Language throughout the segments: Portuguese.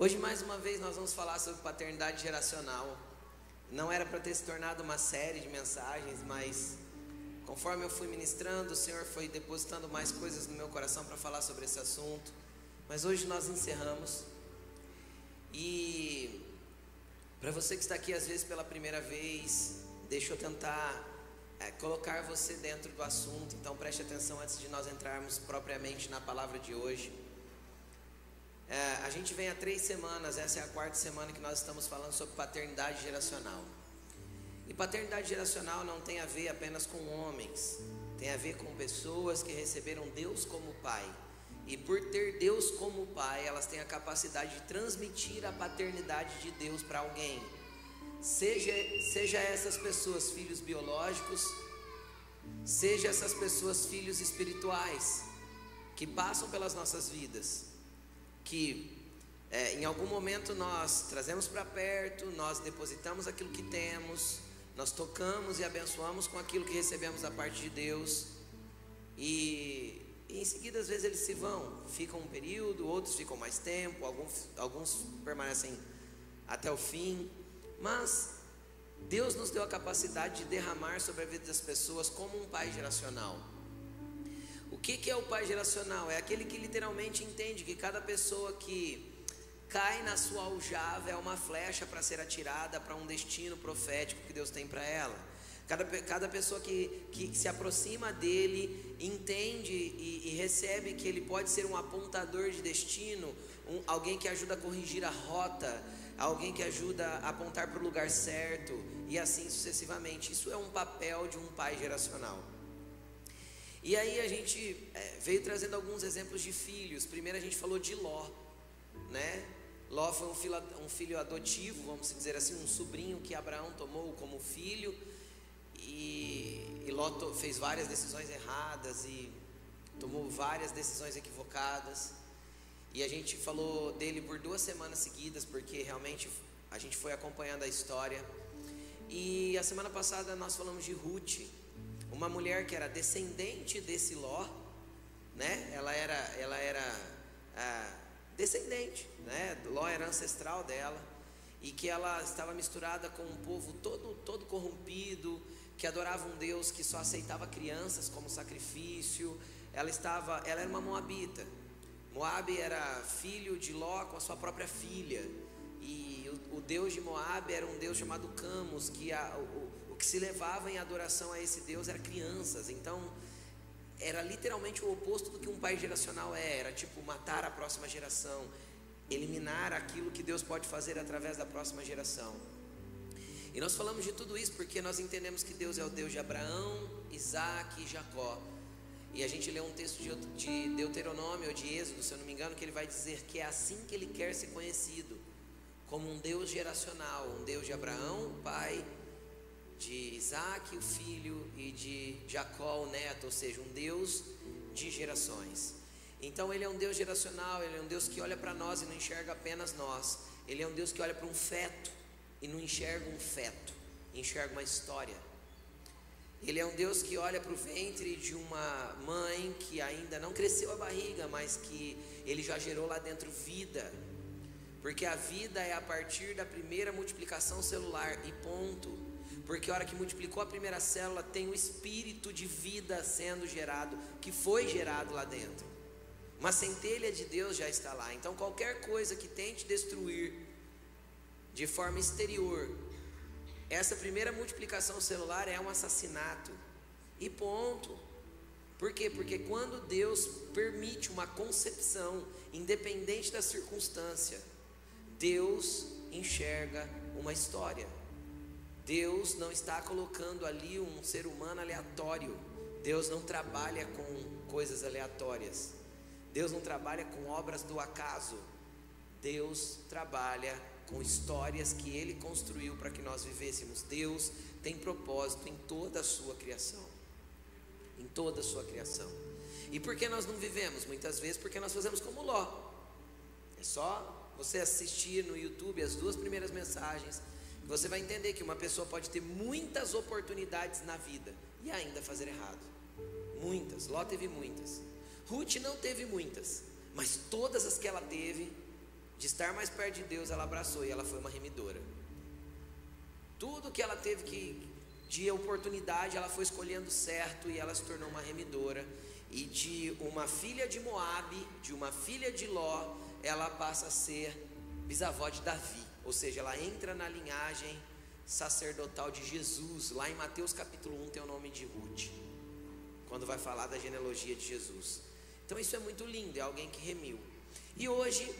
Hoje, mais uma vez, nós vamos falar sobre paternidade geracional. Não era para ter se tornado uma série de mensagens, mas conforme eu fui ministrando, o Senhor foi depositando mais coisas no meu coração para falar sobre esse assunto. Mas hoje nós encerramos. E para você que está aqui às vezes pela primeira vez, deixa eu tentar é, colocar você dentro do assunto. Então preste atenção antes de nós entrarmos propriamente na palavra de hoje. É, a gente vem há três semanas, essa é a quarta semana que nós estamos falando sobre paternidade geracional. E paternidade geracional não tem a ver apenas com homens, tem a ver com pessoas que receberam Deus como pai. E por ter Deus como pai, elas têm a capacidade de transmitir a paternidade de Deus para alguém. Seja, seja essas pessoas filhos biológicos, seja essas pessoas filhos espirituais, que passam pelas nossas vidas, que é, em algum momento nós trazemos para perto, nós depositamos aquilo que temos, nós tocamos e abençoamos com aquilo que recebemos da parte de Deus, e, e em seguida às vezes eles se vão, ficam um período, outros ficam mais tempo, alguns, alguns permanecem até o fim. Mas Deus nos deu a capacidade de derramar sobre a vida das pessoas como um pai geracional. O que, que é o pai geracional? É aquele que literalmente entende que cada pessoa que cai na sua aljava é uma flecha para ser atirada para um destino profético que Deus tem para ela. Cada, cada pessoa que, que se aproxima dele entende e, e, recebe que ele pode ser um apontador de destino, um, alguém que ajuda a corrigir a rota, alguém que ajuda a apontar para o lugar certo e assim sucessivamente. Isso é um papel de um pai geracional. E aí a gente é, veio trazendo alguns exemplos de filhos. Primeiro a gente falou de Ló, né? Ló foi um filho, um filho adotivo, vamos dizer assim, um sobrinho que Abraão tomou como filho. E, e Ló fez várias decisões erradas e tomou várias decisões equivocadas. E a gente falou dele por duas semanas seguidas, porque realmente a gente foi acompanhando a história. E a semana passada nós falamos de Ruth, uma mulher que era descendente desse Ló, né? Ela era, ela era ah, descendente, né? Ló era ancestral dela e que ela estava misturada com um povo todo, todo corrompido, que adorava um Deus que só aceitava crianças como sacrifício. Ela estava, ela era uma moabita. Moabe era filho de Ló com a sua própria filha. E o, o deus de Moabe era um deus chamado Camus, que a, o que se levava em adoração a esse deus era crianças. Então, era literalmente o oposto do que um pai geracional é. Era tipo matar a próxima geração, eliminar aquilo que Deus pode fazer através da próxima geração. E nós falamos de tudo isso porque nós entendemos que Deus é o Deus de Abraão, Isaac e Jacó. E a gente lê um texto de Deuteronômio ou de Êxodo, se eu não me engano, que ele vai dizer que é assim que ele quer ser conhecido como um Deus geracional, um Deus de Abraão, pai, de Isaac, o filho, e de Jacó, o neto, ou seja, um Deus de gerações. Então ele é um Deus geracional, ele é um Deus que olha para nós e não enxerga apenas nós. Ele é um Deus que olha para um feto e não enxerga um feto, enxerga uma história. Ele é um Deus que olha para o ventre de uma mãe que ainda não cresceu a barriga, mas que ele já gerou lá dentro vida. Porque a vida é a partir da primeira multiplicação celular e ponto. Porque a hora que multiplicou a primeira célula, tem o espírito de vida sendo gerado, que foi gerado lá dentro. Uma centelha de Deus já está lá. Então qualquer coisa que tente destruir de forma exterior essa primeira multiplicação celular é um assassinato. E ponto. Por quê? Porque quando Deus permite uma concepção, independente da circunstância, Deus enxerga uma história. Deus não está colocando ali um ser humano aleatório. Deus não trabalha com coisas aleatórias. Deus não trabalha com obras do acaso. Deus trabalha com histórias que Ele construiu para que nós vivêssemos. Deus tem propósito em toda a sua criação. Em toda a sua criação. E por que nós não vivemos? Muitas vezes porque nós fazemos como Ló. É só você assistir no YouTube as duas primeiras mensagens, você vai entender que uma pessoa pode ter muitas oportunidades na vida e ainda fazer errado. Muitas. Ló teve muitas. Ruth não teve muitas, mas todas as que ela teve, de estar mais perto de Deus, ela abraçou e ela foi uma remidora. Tudo que ela teve que de oportunidade, ela foi escolhendo certo e ela se tornou uma remidora. E de uma filha de Moabe, de uma filha de Ló, ela passa a ser bisavó de Davi, ou seja, ela entra na linhagem sacerdotal de Jesus. Lá em Mateus capítulo 1 tem o nome de Ruth, quando vai falar da genealogia de Jesus. Então isso é muito lindo, é alguém que remiu. E hoje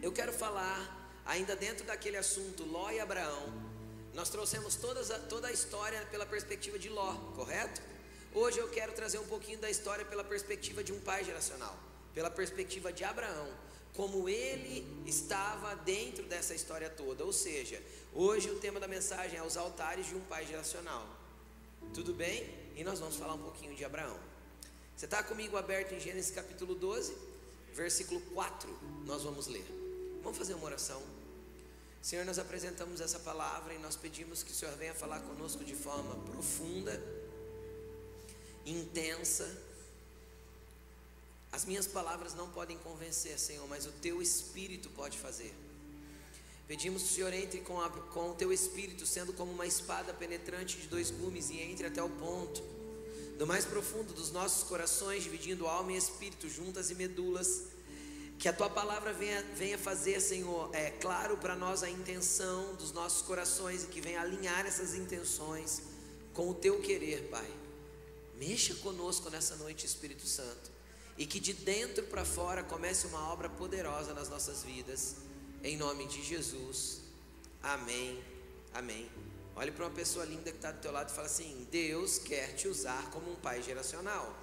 eu quero falar, ainda dentro daquele assunto, Ló e Abraão. Nós trouxemos todas a, toda a história pela perspectiva de Ló, correto? Hoje eu quero trazer um pouquinho da história pela perspectiva de um pai geracional, pela perspectiva de Abraão, como ele estava dentro dessa história toda. Ou seja, hoje o tema da mensagem é os altares de um pai geracional. Tudo bem? E nós vamos falar um pouquinho de Abraão. Você está comigo aberto em Gênesis capítulo 12, versículo 4, nós vamos ler. Vamos fazer uma oração. Senhor, nós apresentamos essa palavra e nós pedimos que o Senhor venha falar conosco de forma profunda, intensa. As minhas palavras não podem convencer, Senhor, mas o teu espírito pode fazer. Pedimos que o Senhor entre com, a, com o teu espírito, sendo como uma espada penetrante de dois gumes, e entre até o ponto do mais profundo dos nossos corações, dividindo alma e espírito, juntas e medulas. Que a tua palavra venha, venha fazer, Senhor, é claro para nós a intenção dos nossos corações e que venha alinhar essas intenções com o teu querer, Pai. Mexa conosco nessa noite, Espírito Santo, e que de dentro para fora comece uma obra poderosa nas nossas vidas, em nome de Jesus. Amém. Amém. Olhe para uma pessoa linda que está do teu lado e fala assim: Deus quer te usar como um pai geracional.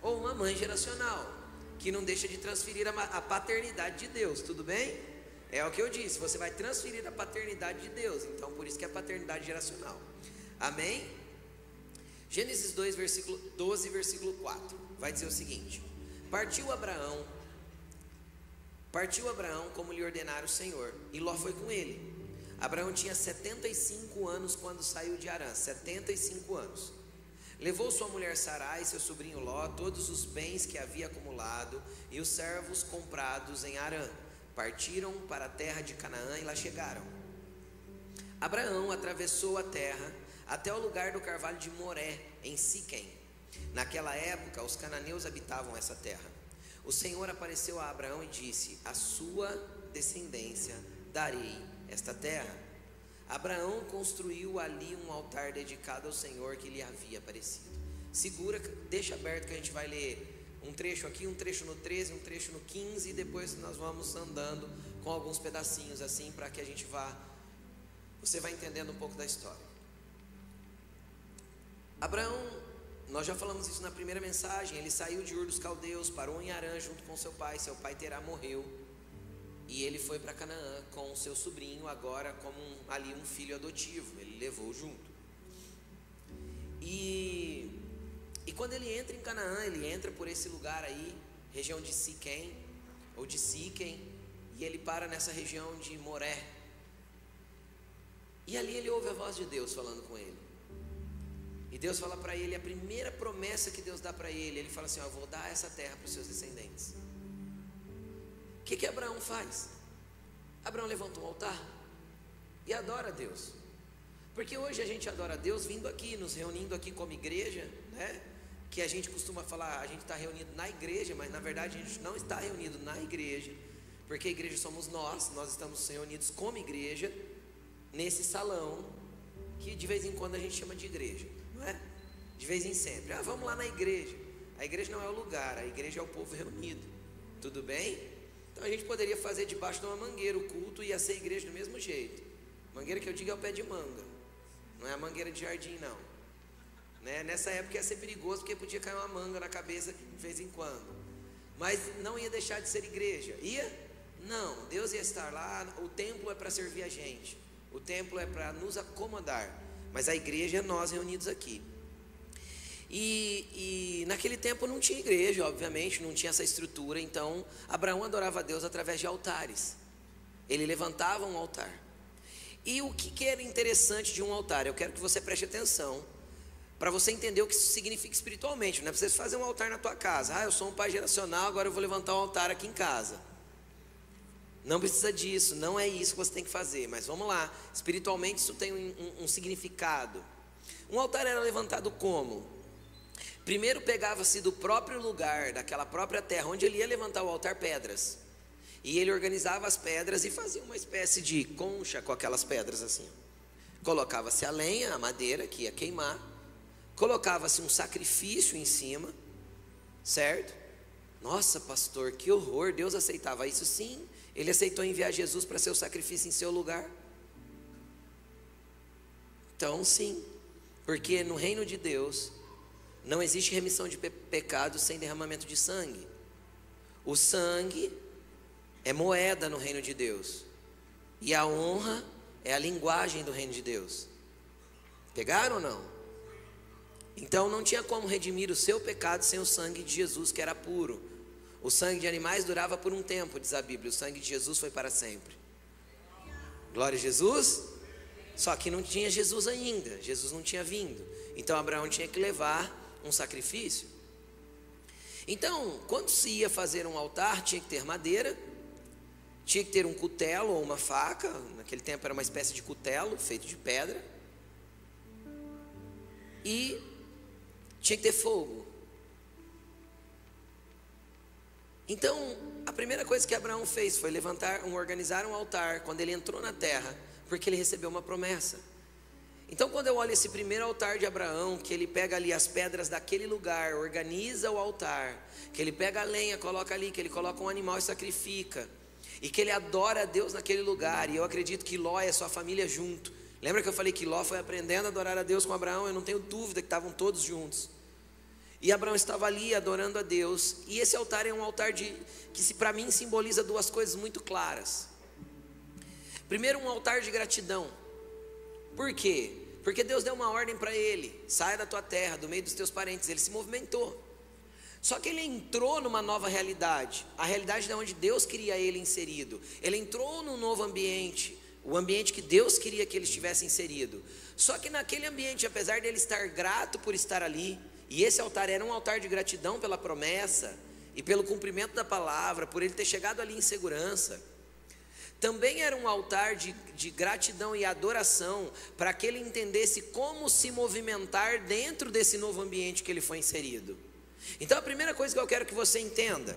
Ou uma mãe geracional, que não deixa de transferir a paternidade de Deus, tudo bem? É o que eu disse, você vai transferir a paternidade de Deus, então por isso que é paternidade geracional. Amém? Gênesis 2, versículo 12, versículo 4, vai dizer o seguinte: Partiu Abraão, partiu Abraão como lhe ordenara o Senhor, e Ló foi com ele. Abraão tinha 75 anos quando saiu de Arã, 75 anos. Levou sua mulher Sarai, seu sobrinho Ló, todos os bens que havia acumulado e os servos comprados em Arã. Partiram para a terra de Canaã e lá chegaram. Abraão atravessou a terra até o lugar do carvalho de Moré, em Siquém. Naquela época, os cananeus habitavam essa terra. O Senhor apareceu a Abraão e disse: A sua descendência darei esta terra. Abraão construiu ali um altar dedicado ao Senhor que lhe havia aparecido. Segura, deixa aberto que a gente vai ler um trecho aqui, um trecho no 13, um trecho no 15 e depois nós vamos andando com alguns pedacinhos assim para que a gente vá você vai entendendo um pouco da história. Abraão, nós já falamos isso na primeira mensagem, ele saiu de Ur dos Caldeus, parou em Arã junto com seu pai, seu pai Terá morreu. E ele foi para Canaã com seu sobrinho, agora como um, ali um filho adotivo, ele levou junto. E, e quando ele entra em Canaã, ele entra por esse lugar aí, região de Siquém, ou de Siquém, e ele para nessa região de Moré. E ali ele ouve a voz de Deus falando com ele. E Deus fala para ele, a primeira promessa que Deus dá para ele, ele fala assim: Eu vou dar essa terra para os seus descendentes que, que Abraão faz? Abraão levanta um altar e adora a Deus. Porque hoje a gente adora a Deus vindo aqui, nos reunindo aqui como igreja, né? Que a gente costuma falar, a gente está reunido na igreja, mas na verdade a gente não está reunido na igreja, porque a igreja somos nós, nós estamos reunidos como igreja, nesse salão, que de vez em quando a gente chama de igreja, não é? De vez em sempre. Ah, vamos lá na igreja. A igreja não é o lugar, a igreja é o povo reunido. Tudo bem? Então a gente poderia fazer debaixo de uma mangueira o culto e ia ser igreja do mesmo jeito. Mangueira que eu digo é o pé de manga, não é a mangueira de jardim, não. Né? Nessa época ia ser perigoso porque podia cair uma manga na cabeça de vez em quando. Mas não ia deixar de ser igreja. Ia? Não, Deus ia estar lá. O templo é para servir a gente, o templo é para nos acomodar. Mas a igreja é nós reunidos aqui. E, e, naquele tempo não tinha igreja, obviamente, não tinha essa estrutura, então Abraão adorava a Deus através de altares. Ele levantava um altar. E o que, que era interessante de um altar? Eu quero que você preste atenção, para você entender o que isso significa espiritualmente. Não é preciso fazer um altar na tua casa. Ah, eu sou um pai geracional, agora eu vou levantar um altar aqui em casa. Não precisa disso, não é isso que você tem que fazer. Mas vamos lá, espiritualmente isso tem um, um, um significado. Um altar era levantado como? Primeiro pegava-se do próprio lugar, daquela própria terra, onde ele ia levantar o altar, pedras. E ele organizava as pedras e fazia uma espécie de concha com aquelas pedras assim. Colocava-se a lenha, a madeira que ia queimar, colocava-se um sacrifício em cima, certo? Nossa, pastor, que horror! Deus aceitava isso sim. Ele aceitou enviar Jesus para ser o sacrifício em seu lugar. Então, sim, porque no reino de Deus não existe remissão de pe pecados sem derramamento de sangue. O sangue é moeda no reino de Deus. E a honra é a linguagem do reino de Deus. Pegaram ou não? Então não tinha como redimir o seu pecado sem o sangue de Jesus, que era puro. O sangue de animais durava por um tempo, diz a Bíblia. O sangue de Jesus foi para sempre. Glória a Jesus. Só que não tinha Jesus ainda. Jesus não tinha vindo. Então Abraão tinha que levar um sacrifício. Então, quando se ia fazer um altar, tinha que ter madeira, tinha que ter um cutelo ou uma faca, naquele tempo era uma espécie de cutelo feito de pedra, e tinha que ter fogo. Então, a primeira coisa que Abraão fez foi levantar, um, organizar um altar quando ele entrou na terra, porque ele recebeu uma promessa. Então, quando eu olho esse primeiro altar de Abraão, que ele pega ali as pedras daquele lugar, organiza o altar, que ele pega a lenha, coloca ali, que ele coloca um animal e sacrifica, e que ele adora a Deus naquele lugar, e eu acredito que Ló é sua família junto. Lembra que eu falei que Ló foi aprendendo a adorar a Deus com Abraão? Eu não tenho dúvida que estavam todos juntos. E Abraão estava ali adorando a Deus, e esse altar é um altar de que para mim simboliza duas coisas muito claras. Primeiro, um altar de gratidão. Por quê? Porque Deus deu uma ordem para ele: saia da tua terra, do meio dos teus parentes. Ele se movimentou. Só que ele entrou numa nova realidade, a realidade de onde Deus queria ele inserido. Ele entrou num novo ambiente, o ambiente que Deus queria que ele estivesse inserido. Só que naquele ambiente, apesar dele estar grato por estar ali, e esse altar era um altar de gratidão pela promessa e pelo cumprimento da palavra, por ele ter chegado ali em segurança também era um altar de, de gratidão e adoração para que ele entendesse como se movimentar dentro desse novo ambiente que ele foi inserido. Então, a primeira coisa que eu quero que você entenda.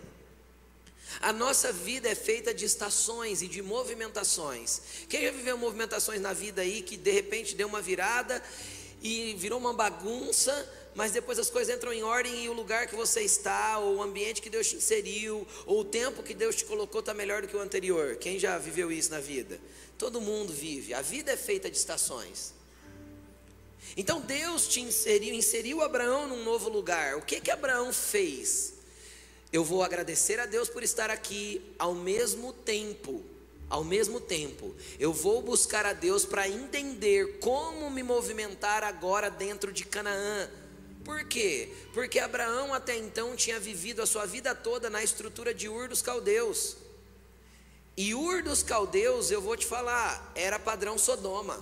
A nossa vida é feita de estações e de movimentações. Quem já viveu movimentações na vida aí que de repente deu uma virada e virou uma bagunça, mas depois as coisas entram em ordem e o lugar que você está, ou o ambiente que Deus te inseriu, ou o tempo que Deus te colocou está melhor do que o anterior. Quem já viveu isso na vida? Todo mundo vive. A vida é feita de estações. Então Deus te inseriu, inseriu Abraão num novo lugar. O que que Abraão fez? Eu vou agradecer a Deus por estar aqui ao mesmo tempo. Ao mesmo tempo, eu vou buscar a Deus para entender como me movimentar agora dentro de Canaã, por quê? Porque Abraão até então tinha vivido a sua vida toda na estrutura de Ur dos Caldeus. E Ur dos Caldeus, eu vou te falar, era padrão Sodoma.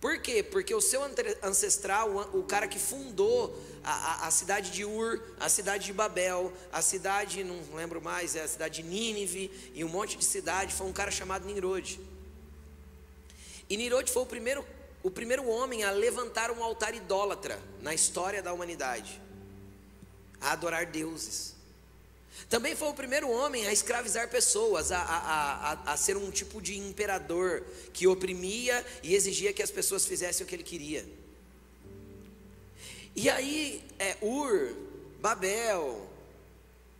Por quê? Porque o seu ancestral, o cara que fundou a, a, a, cidade de Ur, a cidade de Babel, a cidade, não lembro mais, é a cidade de Nínive e um monte de cidade, foi um cara chamado Nimrod. E Nimrod foi o primeiro o primeiro homem a levantar um altar idólatra na história da humanidade, a adorar deuses. Também foi o primeiro homem a escravizar pessoas, a, a, a, a, ser um tipo de imperador que oprimia e exigia que as pessoas fizessem o que ele queria. E aí, é, Ur, Babel,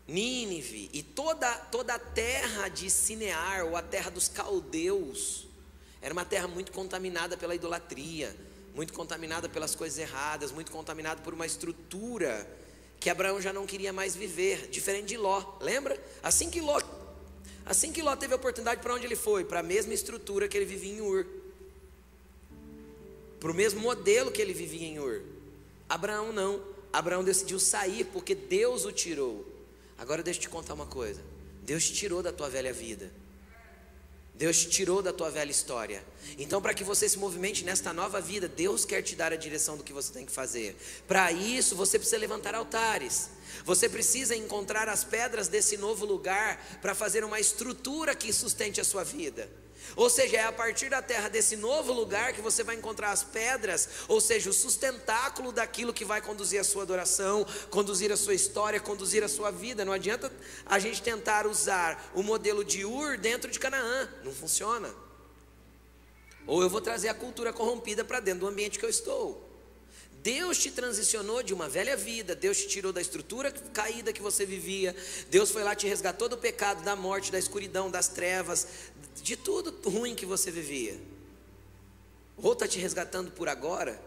Nínive e toda, toda a terra de Sinear, ou a terra dos caldeus, era uma terra muito contaminada pela idolatria, muito contaminada pelas coisas erradas, muito contaminada por uma estrutura que Abraão já não queria mais viver, diferente de Ló. Lembra? Assim que Ló, assim que Ló teve a oportunidade, para onde ele foi? Para a mesma estrutura que ele vivia em Ur. Para o mesmo modelo que ele vivia em Ur. Abraão não. Abraão decidiu sair porque Deus o tirou. Agora deixa eu te contar uma coisa. Deus te tirou da tua velha vida. Deus te tirou da tua velha história. Então, para que você se movimente nesta nova vida, Deus quer te dar a direção do que você tem que fazer. Para isso, você precisa levantar altares. Você precisa encontrar as pedras desse novo lugar para fazer uma estrutura que sustente a sua vida. Ou seja, é a partir da terra desse novo lugar que você vai encontrar as pedras, ou seja, o sustentáculo daquilo que vai conduzir a sua adoração, conduzir a sua história, conduzir a sua vida. Não adianta a gente tentar usar o modelo de Ur dentro de Canaã, não funciona. Ou eu vou trazer a cultura corrompida para dentro do ambiente que eu estou. Deus te transicionou de uma velha vida, Deus te tirou da estrutura caída que você vivia, Deus foi lá te resgatou do pecado, da morte, da escuridão, das trevas, de tudo ruim que você vivia. Ou está te resgatando por agora,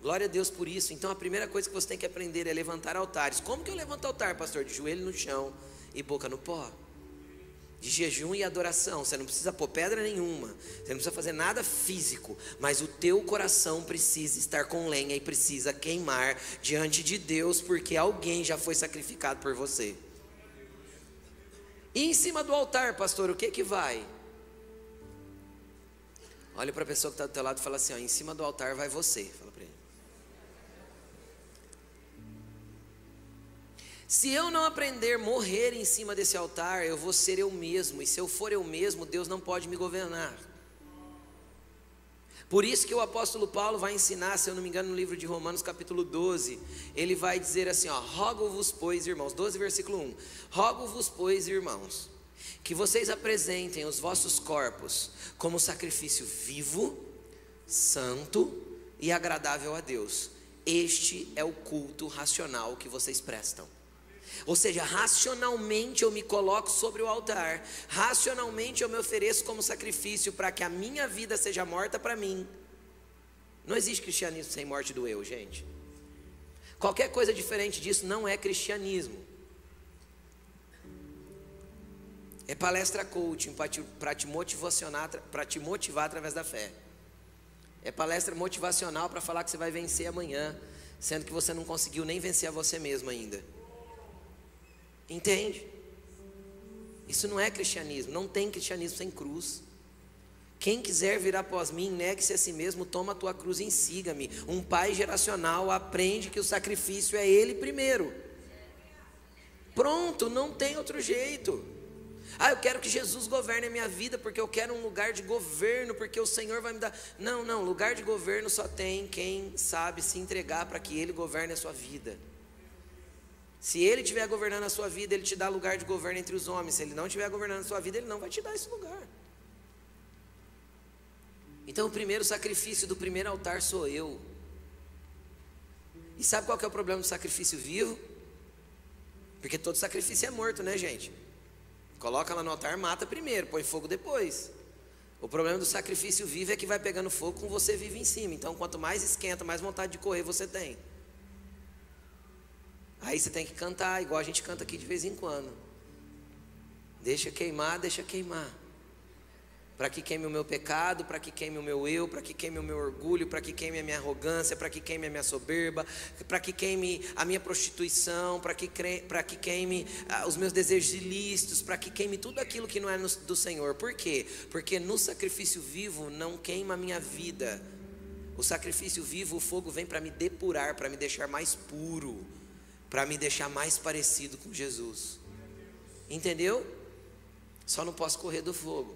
glória a Deus por isso. Então a primeira coisa que você tem que aprender é levantar altares. Como que eu levanto altar, pastor? De joelho no chão e boca no pó de jejum e adoração. Você não precisa pôr pedra nenhuma, você não precisa fazer nada físico, mas o teu coração precisa estar com lenha e precisa queimar diante de Deus, porque alguém já foi sacrificado por você. E em cima do altar, pastor, o que que vai? Olha para a pessoa que está do teu lado e fala assim: ó, em cima do altar vai você. Se eu não aprender morrer em cima desse altar, eu vou ser eu mesmo, e se eu for eu mesmo, Deus não pode me governar. Por isso que o apóstolo Paulo vai ensinar, se eu não me engano, no livro de Romanos, capítulo 12, ele vai dizer assim: ó, rogo-vos, pois, irmãos, 12, versículo 1: rogo-vos, pois, irmãos, que vocês apresentem os vossos corpos como sacrifício vivo, santo e agradável a Deus. Este é o culto racional que vocês prestam. Ou seja, racionalmente eu me coloco sobre o altar, racionalmente eu me ofereço como sacrifício para que a minha vida seja morta para mim. Não existe cristianismo sem morte do eu, gente. Qualquer coisa diferente disso não é cristianismo. É palestra coaching para te motivar, para te motivar através da fé. É palestra motivacional para falar que você vai vencer amanhã, sendo que você não conseguiu nem vencer a você mesmo ainda. Entende? Isso não é cristianismo, não tem cristianismo sem cruz. Quem quiser vir após mim, negue-se a si mesmo, toma a tua cruz e siga-me. Um pai geracional aprende que o sacrifício é ele primeiro. Pronto, não tem outro jeito. Ah, eu quero que Jesus governe a minha vida porque eu quero um lugar de governo, porque o Senhor vai me dar. Não, não, lugar de governo só tem quem sabe se entregar para que ele governe a sua vida. Se ele estiver governando a sua vida, ele te dá lugar de governo entre os homens. Se ele não estiver governando a sua vida, ele não vai te dar esse lugar. Então, o primeiro sacrifício do primeiro altar sou eu. E sabe qual que é o problema do sacrifício vivo? Porque todo sacrifício é morto, né, gente? Coloca lá no altar, mata primeiro, põe fogo depois. O problema do sacrifício vivo é que vai pegando fogo com você vive em cima. Então, quanto mais esquenta, mais vontade de correr você tem. Aí você tem que cantar, igual a gente canta aqui de vez em quando. Deixa queimar, deixa queimar. Para que queime o meu pecado, para que queime o meu eu, para que queime o meu orgulho, para que queime a minha arrogância, para que queime a minha soberba, para que queime a minha prostituição, para que, que queime ah, os meus desejos ilícitos, para que queime tudo aquilo que não é no, do Senhor. Por quê? Porque no sacrifício vivo não queima a minha vida. O sacrifício vivo, o fogo vem para me depurar, para me deixar mais puro para me deixar mais parecido com Jesus. Entendeu? Só não posso correr do fogo.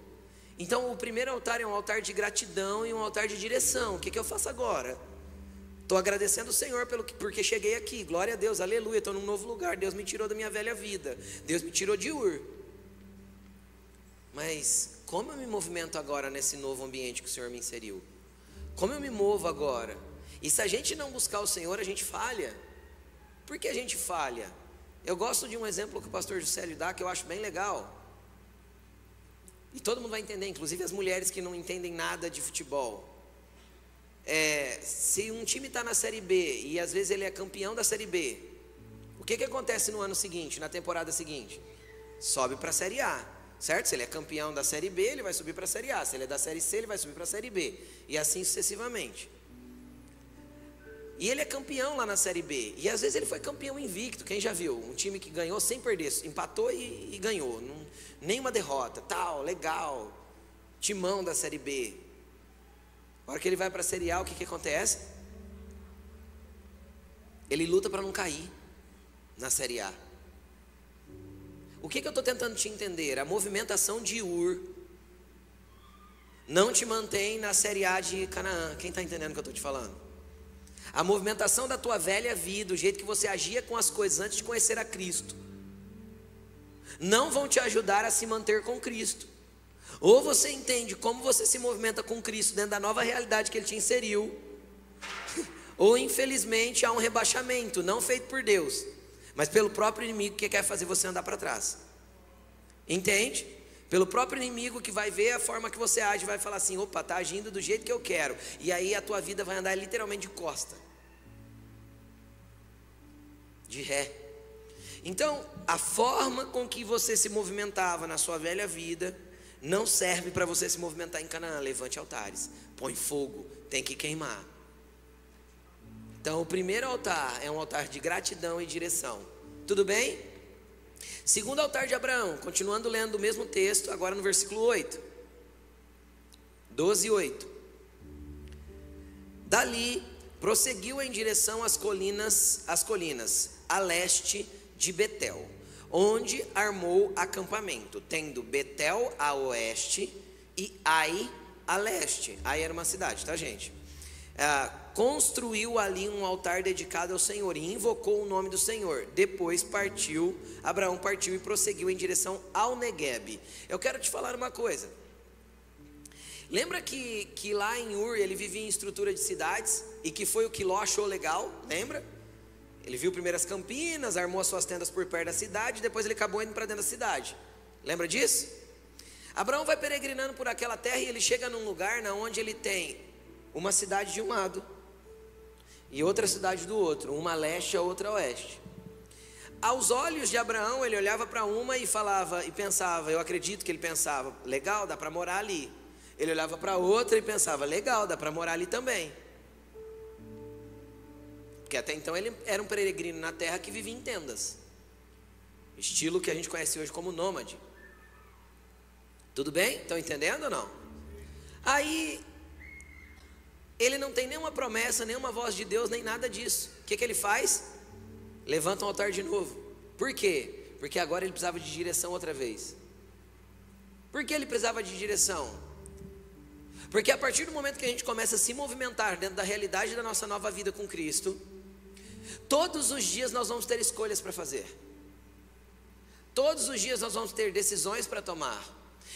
Então, o primeiro altar é um altar de gratidão e um altar de direção. O que, que eu faço agora? Estou agradecendo o Senhor pelo que, porque cheguei aqui. Glória a Deus, aleluia. Estou num novo lugar. Deus me tirou da minha velha vida. Deus me tirou de Ur. Mas como eu me movimento agora nesse novo ambiente que o Senhor me inseriu? Como eu me movo agora? E se a gente não buscar o Senhor, a gente falha. Por que a gente falha? Eu gosto de um exemplo que o pastor Juscelio dá que eu acho bem legal. E todo mundo vai entender, inclusive as mulheres que não entendem nada de futebol. É, se um time está na Série B e às vezes ele é campeão da Série B, o que, que acontece no ano seguinte, na temporada seguinte? Sobe para a Série A, certo? Se ele é campeão da Série B, ele vai subir para a Série A. Se ele é da Série C, ele vai subir para a Série B. E assim sucessivamente. E ele é campeão lá na Série B. E às vezes ele foi campeão invicto. Quem já viu? Um time que ganhou sem perder, empatou e, e ganhou. Não, nenhuma derrota. Tal, legal. Timão da Série B. A hora que ele vai para a Série A, o que, que acontece? Ele luta para não cair na Série A. O que, que eu estou tentando te entender? A movimentação de Ur não te mantém na Série A de Canaã. Quem está entendendo o que eu estou te falando? A movimentação da tua velha vida, o jeito que você agia com as coisas antes de conhecer a Cristo, não vão te ajudar a se manter com Cristo. Ou você entende como você se movimenta com Cristo dentro da nova realidade que Ele te inseriu, ou infelizmente há um rebaixamento, não feito por Deus, mas pelo próprio inimigo que quer fazer você andar para trás. Entende? Pelo próprio inimigo que vai ver a forma que você age, vai falar assim: opa, está agindo do jeito que eu quero, e aí a tua vida vai andar literalmente de costa de ré. Então, a forma com que você se movimentava na sua velha vida não serve para você se movimentar em Canaã. Levante altares, põe fogo, tem que queimar. Então, o primeiro altar é um altar de gratidão e direção. Tudo bem? Segundo altar de Abraão, continuando lendo o mesmo texto, agora no versículo 8. 12 e 8. Dali prosseguiu em direção às colinas, às colinas a leste de Betel, onde armou acampamento, tendo Betel a oeste e Ai a leste. Ai era uma cidade, tá, gente? Ah, construiu ali um altar dedicado ao Senhor e invocou o nome do Senhor. Depois partiu, Abraão partiu e prosseguiu em direção ao Negueb. Eu quero te falar uma coisa. Lembra que, que lá em Ur ele vivia em estrutura de cidades e que foi o que Ló achou legal? Lembra? Ele viu primeiro as campinas, armou as suas tendas por perto da cidade, depois ele acabou indo para dentro da cidade. Lembra disso? Abraão vai peregrinando por aquela terra e ele chega num lugar na onde ele tem uma cidade de um lado e outra cidade do outro, uma a leste e a outra a oeste. Aos olhos de Abraão, ele olhava para uma e falava e pensava, eu acredito que ele pensava, legal, dá para morar ali. Ele olhava para outra e pensava, legal, dá para morar ali também. Porque até então ele era um peregrino na terra que vivia em tendas. Estilo que a gente conhece hoje como nômade. Tudo bem? Estão entendendo ou não? Aí ele não tem nenhuma promessa, nenhuma voz de Deus, nem nada disso. O que, que ele faz? Levanta um altar de novo. Por quê? Porque agora ele precisava de direção outra vez. Por que ele precisava de direção? Porque a partir do momento que a gente começa a se movimentar dentro da realidade da nossa nova vida com Cristo, Todos os dias nós vamos ter escolhas para fazer. Todos os dias nós vamos ter decisões para tomar.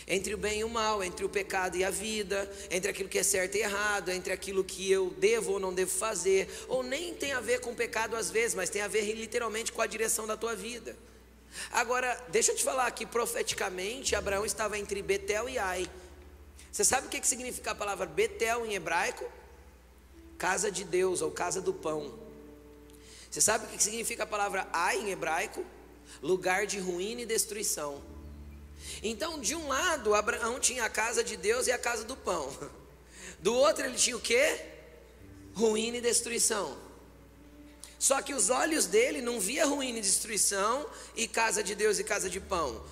Entre o bem e o mal, entre o pecado e a vida, entre aquilo que é certo e errado, entre aquilo que eu devo ou não devo fazer, ou nem tem a ver com pecado às vezes, mas tem a ver literalmente com a direção da tua vida. Agora, deixa eu te falar que profeticamente Abraão estava entre Betel e Ai. Você sabe o que significa a palavra Betel em hebraico? Casa de Deus ou casa do pão. Você sabe o que significa a palavra Ai em hebraico? Lugar de ruína e destruição. Então, de um lado, Abraão tinha a casa de Deus e a casa do pão. Do outro, ele tinha o que? Ruína e destruição. Só que os olhos dele não via ruína e destruição e casa de Deus e casa de pão.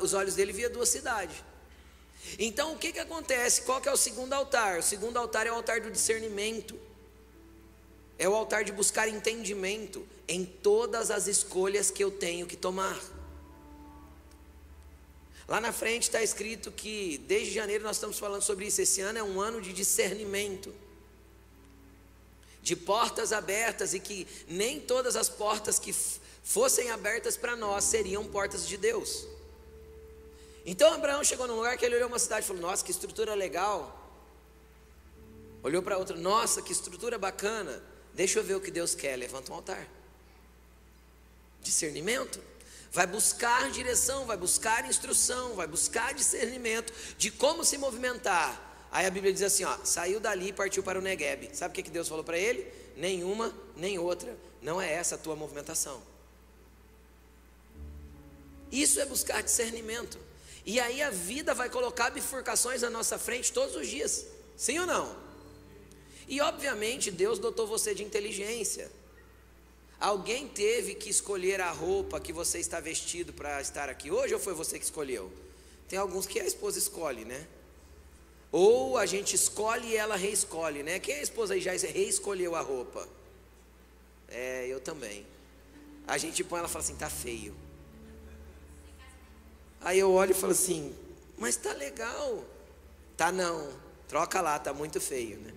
os olhos dele via duas cidades. Então o que, que acontece? Qual que é o segundo altar? O segundo altar é o altar do discernimento. É o altar de buscar entendimento em todas as escolhas que eu tenho que tomar. Lá na frente está escrito que desde janeiro nós estamos falando sobre isso. Esse ano é um ano de discernimento, de portas abertas e que nem todas as portas que fossem abertas para nós seriam portas de Deus. Então Abraão chegou num lugar que ele olhou uma cidade e falou: Nossa, que estrutura legal. Olhou para outra: Nossa, que estrutura bacana. Deixa eu ver o que Deus quer. Levanta um altar. Discernimento. Vai buscar direção, vai buscar instrução, vai buscar discernimento de como se movimentar. Aí a Bíblia diz assim: ó, saiu dali e partiu para o Negueb. Sabe o que, que Deus falou para ele? Nenhuma, nem outra. Não é essa a tua movimentação. Isso é buscar discernimento. E aí a vida vai colocar bifurcações na nossa frente todos os dias. Sim ou não? E obviamente Deus dotou você de inteligência. Alguém teve que escolher a roupa que você está vestido para estar aqui hoje ou foi você que escolheu? Tem alguns que a esposa escolhe, né? Ou a gente escolhe e ela reescolhe, né? Quem é a esposa aí já reescolheu a roupa? É, eu também. A gente põe ela fala assim, tá feio. Aí eu olho e falo assim, mas tá legal. Tá não. Troca lá, tá muito feio, né?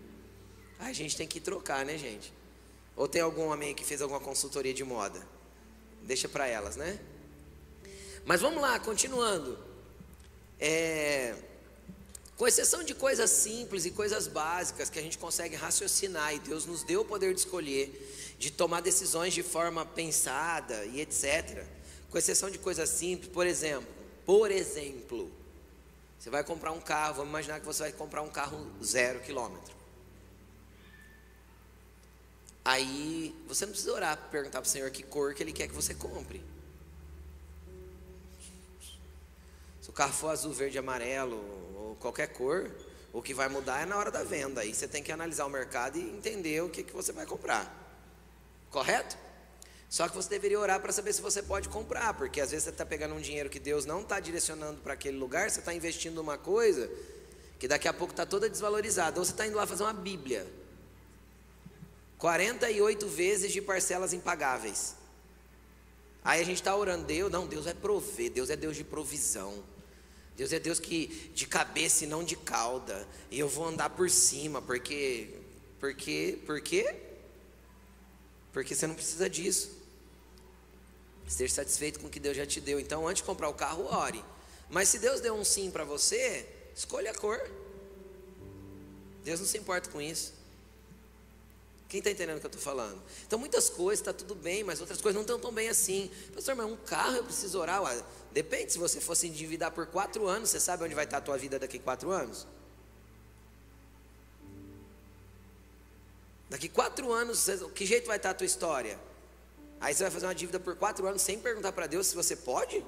A gente tem que trocar, né, gente? Ou tem algum homem que fez alguma consultoria de moda? Deixa para elas, né? Mas vamos lá, continuando. É, com exceção de coisas simples e coisas básicas que a gente consegue raciocinar, e Deus nos deu o poder de escolher, de tomar decisões de forma pensada e etc. Com exceção de coisas simples, por exemplo, por exemplo, você vai comprar um carro, vamos imaginar que você vai comprar um carro zero quilômetro. Aí você não precisa orar para perguntar para o Senhor que cor que Ele quer que você compre. Se o carro for azul, verde, amarelo ou qualquer cor, o que vai mudar é na hora da venda. Aí você tem que analisar o mercado e entender o que, que você vai comprar. Correto? Só que você deveria orar para saber se você pode comprar, porque às vezes você está pegando um dinheiro que Deus não está direcionando para aquele lugar, você está investindo numa coisa que daqui a pouco está toda desvalorizada. Ou você está indo lá fazer uma Bíblia. 48 vezes de parcelas impagáveis. Aí a gente está orando, Deus, não, Deus vai prover, Deus é Deus de provisão. Deus é Deus que de cabeça e não de cauda. E eu vou andar por cima, porque porque por quê? Porque você não precisa disso. Esteja satisfeito com o que Deus já te deu. Então, antes de comprar o carro, ore. Mas se Deus deu um sim para você, escolha a cor. Deus não se importa com isso. Quem está entendendo o que eu estou falando? Então, muitas coisas está tudo bem, mas outras coisas não estão tão bem assim. Pastor, mas um carro eu preciso orar? Ué, depende, se você fosse endividar por quatro anos, você sabe onde vai estar a tua vida daqui quatro anos? Daqui quatro anos, que jeito vai estar a tua história? Aí você vai fazer uma dívida por quatro anos sem perguntar para Deus se você pode?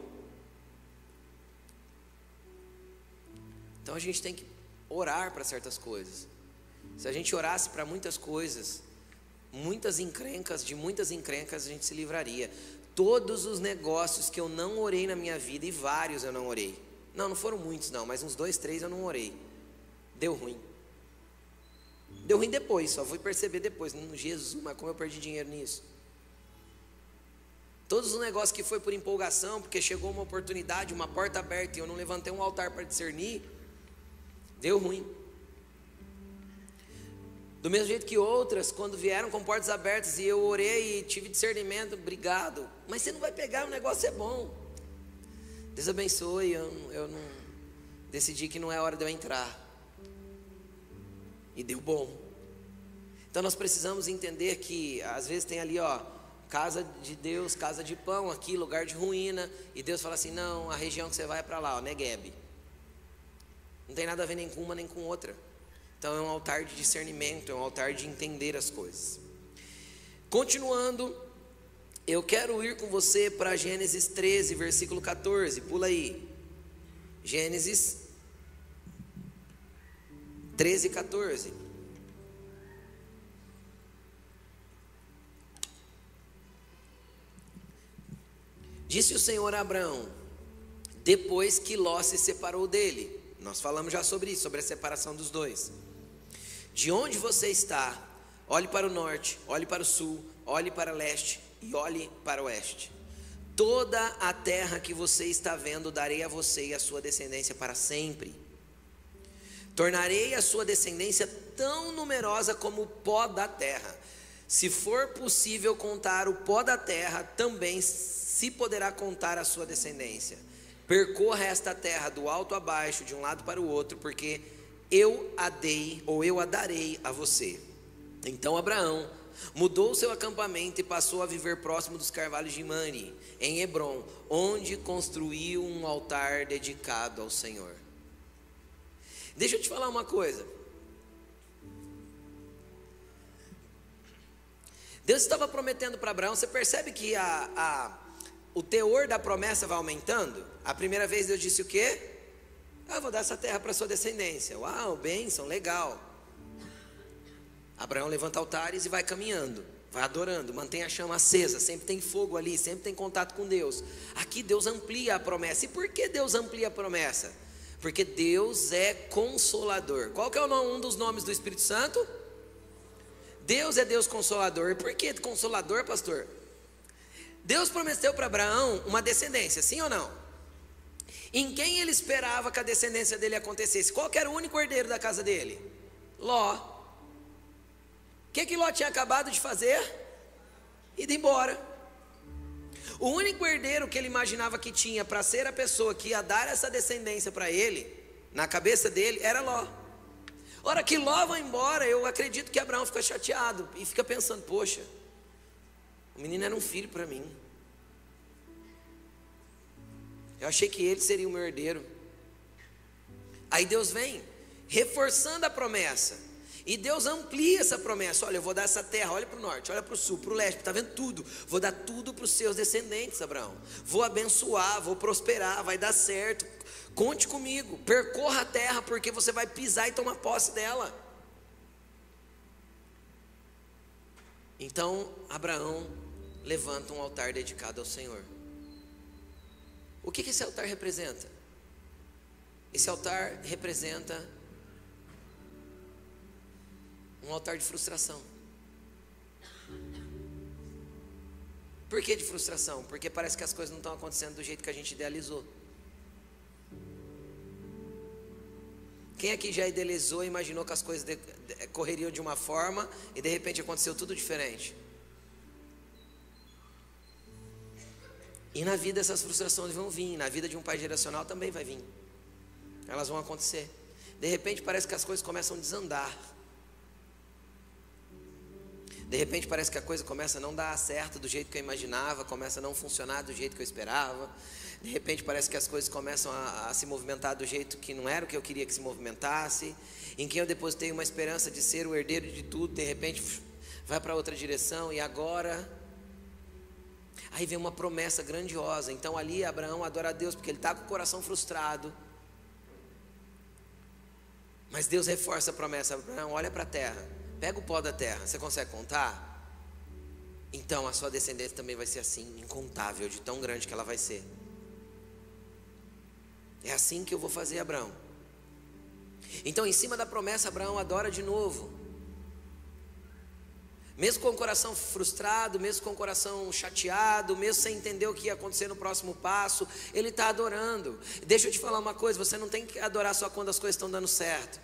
Então a gente tem que orar para certas coisas. Se a gente orasse para muitas coisas, muitas encrencas, de muitas encrencas a gente se livraria. Todos os negócios que eu não orei na minha vida, e vários eu não orei. Não, não foram muitos não, mas uns dois, três eu não orei. Deu ruim. Deu ruim depois, só fui perceber depois. Jesus, mas como eu perdi dinheiro nisso? Todos os negócios que foi por empolgação, porque chegou uma oportunidade, uma porta aberta e eu não levantei um altar para discernir, deu ruim. Do mesmo jeito que outras, quando vieram com portas abertas e eu orei e tive discernimento, obrigado. Mas você não vai pegar, o negócio é bom. Deus abençoe, eu, eu não decidi que não é hora de eu entrar. E deu bom. Então nós precisamos entender que às vezes tem ali, ó, casa de Deus, casa de pão, aqui lugar de ruína, e Deus fala assim: "Não, a região que você vai é para lá, ó, Negueb". Não tem nada a ver nem com uma nem com outra. Então é um altar de discernimento, é um altar de entender as coisas. Continuando, eu quero ir com você para Gênesis 13, versículo 14. Pula aí. Gênesis 13, 14. Disse o Senhor a Abraão, depois que Ló se separou dele. Nós falamos já sobre isso, sobre a separação dos dois. De onde você está, olhe para o norte, olhe para o sul, olhe para o leste e olhe para o oeste. Toda a terra que você está vendo, darei a você e a sua descendência para sempre. Tornarei a sua descendência tão numerosa como o pó da terra. Se for possível contar o pó da terra, também se poderá contar a sua descendência. Percorra esta terra do alto a baixo, de um lado para o outro, porque eu a dei, ou eu a darei a você. Então Abraão mudou seu acampamento e passou a viver próximo dos carvalhos de Mani, em Hebron, onde construiu um altar dedicado ao Senhor. Deixa eu te falar uma coisa. Deus estava prometendo para Abraão, você percebe que a, a, o teor da promessa vai aumentando? A primeira vez Deus disse o quê? Ah, vou dar essa terra para sua descendência. Uau, bênção, legal. Abraão levanta altares e vai caminhando, vai adorando, mantém a chama acesa, sempre tem fogo ali, sempre tem contato com Deus. Aqui Deus amplia a promessa. E por que Deus amplia a promessa? Porque Deus é consolador. Qual que é um dos nomes do Espírito Santo? Deus é Deus consolador. Por que consolador, pastor? Deus prometeu para Abraão uma descendência, sim ou não? Em quem ele esperava que a descendência dele acontecesse? Qual era o único herdeiro da casa dele? Ló. O que, que Ló tinha acabado de fazer? Ido embora. O único herdeiro que ele imaginava que tinha para ser a pessoa que ia dar essa descendência para ele, na cabeça dele, era Ló. Ora que Ló vai embora, eu acredito que Abraão fica chateado e fica pensando: poxa, o menino era um filho para mim. Eu achei que ele seria o meu herdeiro. Aí Deus vem, reforçando a promessa. E Deus amplia essa promessa. Olha, eu vou dar essa terra, olha para o norte, olha para o sul, para o leste, está vendo tudo. Vou dar tudo para os seus descendentes, Abraão. Vou abençoar, vou prosperar, vai dar certo. Conte comigo, percorra a terra, porque você vai pisar e tomar posse dela. Então, Abraão levanta um altar dedicado ao Senhor. O que, que esse altar representa? Esse altar representa um altar de frustração. Por que de frustração? Porque parece que as coisas não estão acontecendo do jeito que a gente idealizou. Quem aqui já idealizou e imaginou que as coisas correriam de uma forma e de repente aconteceu tudo diferente? E na vida essas frustrações vão vir, na vida de um pai geracional também vai vir. Elas vão acontecer. De repente parece que as coisas começam a desandar. De repente parece que a coisa começa a não dar certo do jeito que eu imaginava, começa a não funcionar do jeito que eu esperava. De repente parece que as coisas começam a, a se movimentar do jeito que não era o que eu queria que se movimentasse. Em quem eu depositei uma esperança de ser o herdeiro de tudo, de repente vai para outra direção e agora Aí vem uma promessa grandiosa. Então ali Abraão adora a Deus porque ele está com o coração frustrado. Mas Deus reforça a promessa. Abraão, olha para a terra. Pega o pó da terra, você consegue contar? Então a sua descendência também vai ser assim, incontável, de tão grande que ela vai ser. É assim que eu vou fazer, Abraão. Então, em cima da promessa, Abraão adora de novo. Mesmo com o coração frustrado, mesmo com o coração chateado, mesmo sem entender o que ia acontecer no próximo passo, ele está adorando. Deixa eu te falar uma coisa: você não tem que adorar só quando as coisas estão dando certo.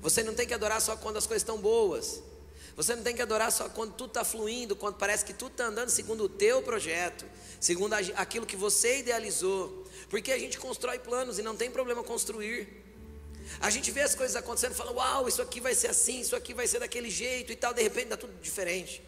Você não tem que adorar só quando as coisas estão boas. Você não tem que adorar só quando tudo está fluindo, quando parece que tudo está andando segundo o teu projeto, segundo aquilo que você idealizou. Porque a gente constrói planos e não tem problema construir. A gente vê as coisas acontecendo e fala, uau, isso aqui vai ser assim, isso aqui vai ser daquele jeito e tal, de repente dá tudo diferente.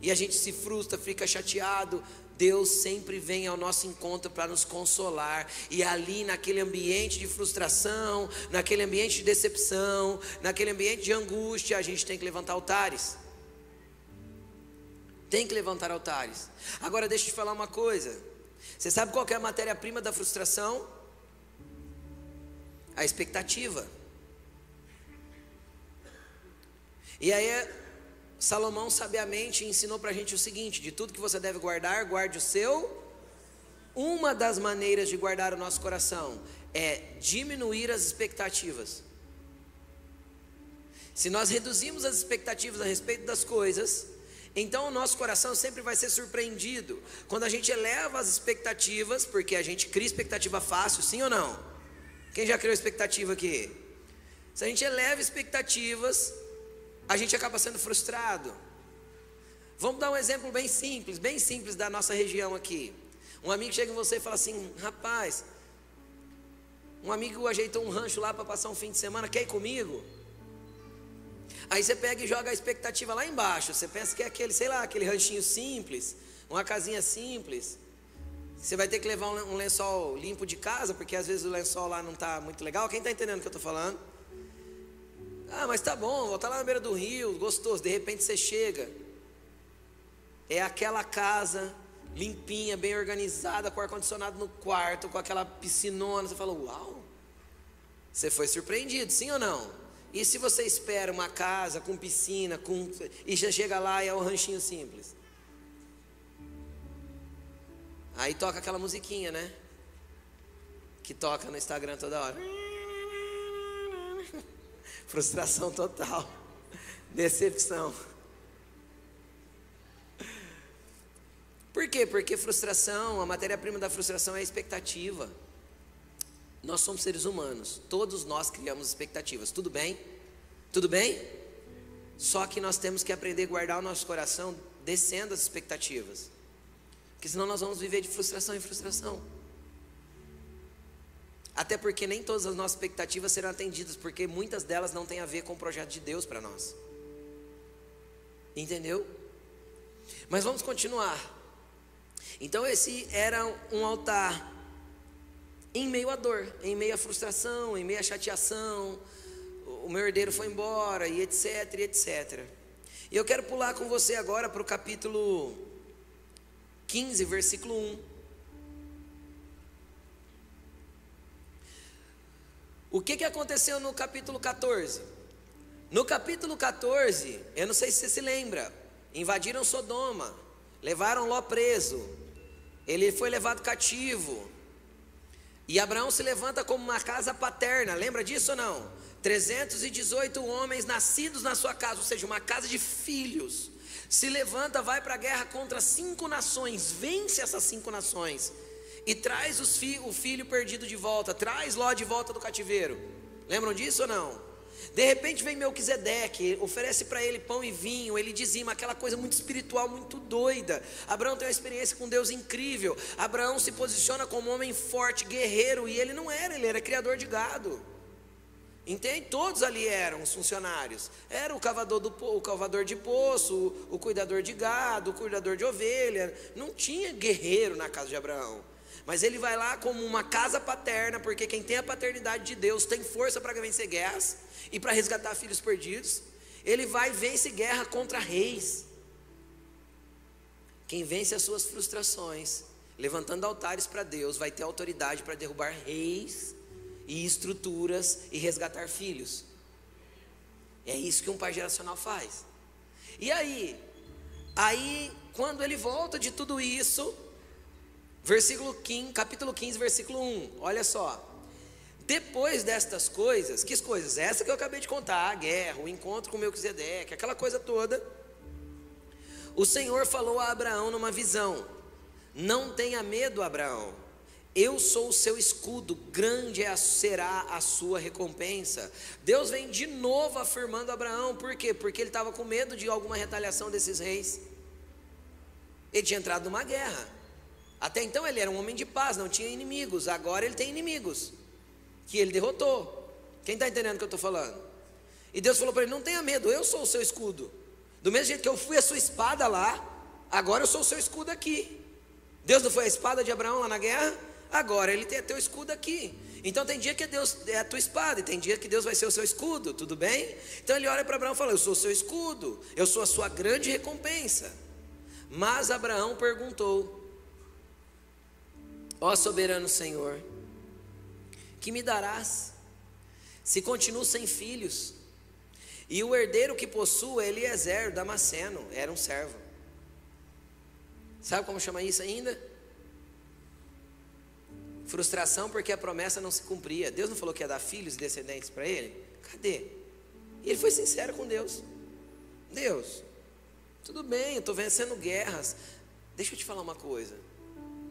E a gente se frustra, fica chateado, Deus sempre vem ao nosso encontro para nos consolar, e ali, naquele ambiente de frustração, naquele ambiente de decepção, naquele ambiente de angústia, a gente tem que levantar altares. Tem que levantar altares. Agora, deixa eu te falar uma coisa: você sabe qual é a matéria-prima da frustração? A expectativa. E aí, Salomão sabiamente ensinou para a gente o seguinte: de tudo que você deve guardar, guarde o seu. Uma das maneiras de guardar o nosso coração é diminuir as expectativas. Se nós reduzimos as expectativas a respeito das coisas, então o nosso coração sempre vai ser surpreendido. Quando a gente eleva as expectativas, porque a gente cria expectativa fácil, sim ou não? Quem já criou expectativa aqui? Se a gente eleva expectativas, a gente acaba sendo frustrado. Vamos dar um exemplo bem simples, bem simples da nossa região aqui. Um amigo chega em você e fala assim: rapaz, um amigo ajeitou um rancho lá para passar um fim de semana, quer ir comigo? Aí você pega e joga a expectativa lá embaixo. Você pensa que é aquele, sei lá, aquele ranchinho simples, uma casinha simples. Você vai ter que levar um lençol limpo de casa, porque às vezes o lençol lá não está muito legal. Quem está entendendo o que eu estou falando? Ah, mas tá bom, vou estar lá na beira do rio, gostoso. De repente você chega, é aquela casa limpinha, bem organizada, com ar-condicionado no quarto, com aquela piscinona. Você fala, uau, você foi surpreendido, sim ou não? E se você espera uma casa com piscina, com e já chega lá e é um ranchinho simples? Aí toca aquela musiquinha, né? Que toca no Instagram toda hora. Frustração total. Decepção. Por quê? Porque frustração, a matéria-prima da frustração é a expectativa. Nós somos seres humanos, todos nós criamos expectativas, tudo bem? Tudo bem? Só que nós temos que aprender a guardar o nosso coração descendo as expectativas, porque senão nós vamos viver de frustração em frustração. Até porque nem todas as nossas expectativas serão atendidas, porque muitas delas não têm a ver com o projeto de Deus para nós. Entendeu? Mas vamos continuar. Então esse era um altar em meio à dor, em meio à frustração, em meio à chateação. O meu herdeiro foi embora e etc, e etc. E eu quero pular com você agora para o capítulo 15, versículo 1. O que, que aconteceu no capítulo 14? No capítulo 14, eu não sei se você se lembra, invadiram Sodoma, levaram Ló preso, ele foi levado cativo. E Abraão se levanta como uma casa paterna, lembra disso ou não? 318 homens nascidos na sua casa, ou seja, uma casa de filhos. Se levanta, vai para a guerra contra cinco nações, vence essas cinco nações e traz fi, o filho perdido de volta, traz Ló de volta do cativeiro. Lembram disso ou não? De repente vem Melquisedeque, oferece para ele pão e vinho, ele dizima aquela coisa muito espiritual, muito doida. Abraão tem uma experiência com Deus incrível. Abraão se posiciona como um homem forte, guerreiro, e ele não era, ele era criador de gado. Entende? Todos ali eram os funcionários. Era o cavador, do, o cavador de poço, o, o cuidador de gado, o cuidador de ovelha. Não tinha guerreiro na casa de Abraão. Mas ele vai lá como uma casa paterna, porque quem tem a paternidade de Deus tem força para vencer guerras e para resgatar filhos perdidos. Ele vai e vence guerra contra reis. Quem vence as suas frustrações, levantando altares para Deus, vai ter autoridade para derrubar reis e estruturas e resgatar filhos. É isso que um pai geracional faz. E aí, aí quando ele volta de tudo isso, versículo 15, capítulo 15, versículo 1, olha só. Depois destas coisas, que coisas? Essa que eu acabei de contar, a guerra, o encontro com Melquisedeque, aquela coisa toda. O Senhor falou a Abraão numa visão: Não tenha medo, Abraão. Eu sou o seu escudo, grande é será a sua recompensa. Deus vem de novo afirmando Abraão, por quê? Porque ele estava com medo de alguma retaliação desses reis. Ele tinha entrado numa guerra. Até então ele era um homem de paz, não tinha inimigos. Agora ele tem inimigos que ele derrotou. Quem está entendendo o que eu estou falando? E Deus falou para ele: Não tenha medo, eu sou o seu escudo. Do mesmo jeito que eu fui a sua espada lá, agora eu sou o seu escudo aqui. Deus não foi a espada de Abraão lá na guerra? Agora ele tem teu escudo aqui. Então tem dia que Deus é a tua espada, e tem dia que Deus vai ser o seu escudo, tudo bem? Então ele olha para Abraão e fala: Eu sou o seu escudo, eu sou a sua grande recompensa. Mas Abraão perguntou: Ó soberano Senhor, que me darás? Se continuo sem filhos. E o herdeiro que possuo é Eliezer, Damasceno, era um servo. Sabe como chama isso ainda? Frustração porque a promessa não se cumpria. Deus não falou que ia dar filhos e descendentes para ele? Cadê? E ele foi sincero com Deus. Deus, tudo bem, eu estou vencendo guerras. Deixa eu te falar uma coisa.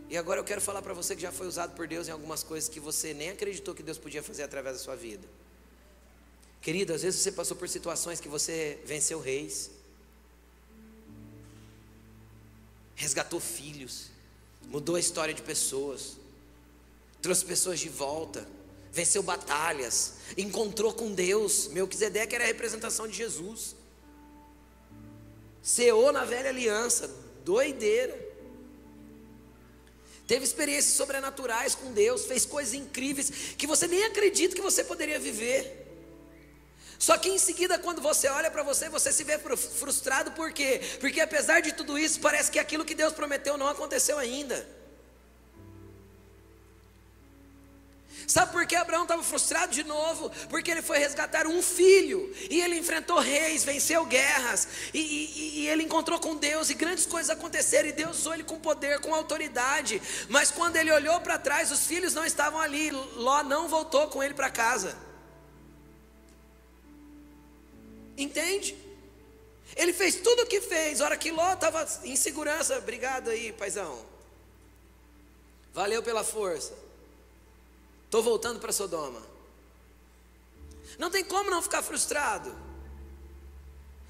E agora eu quero falar para você que já foi usado por Deus em algumas coisas que você nem acreditou que Deus podia fazer através da sua vida. Querido, às vezes você passou por situações que você venceu reis, resgatou filhos, mudou a história de pessoas, trouxe pessoas de volta, venceu batalhas, encontrou com Deus. Melquisedeque era a representação de Jesus. Ceou na velha aliança, doideira. Teve experiências sobrenaturais com Deus, fez coisas incríveis que você nem acredita que você poderia viver. Só que em seguida, quando você olha para você, você se vê frustrado, por quê? Porque apesar de tudo isso, parece que aquilo que Deus prometeu não aconteceu ainda. Sabe por que Abraão estava frustrado de novo? Porque ele foi resgatar um filho e ele enfrentou reis, venceu guerras e, e, e, ele encontrou com Deus e grandes coisas aconteceram. E Deus usou ele com poder, com autoridade. Mas quando ele olhou para trás, os filhos não estavam ali. Ló não voltou com ele para casa. Entende? Ele fez tudo o que fez. A hora que Ló estava em segurança, obrigado aí, paizão. Valeu pela força. Estou voltando para Sodoma. Não tem como não ficar frustrado.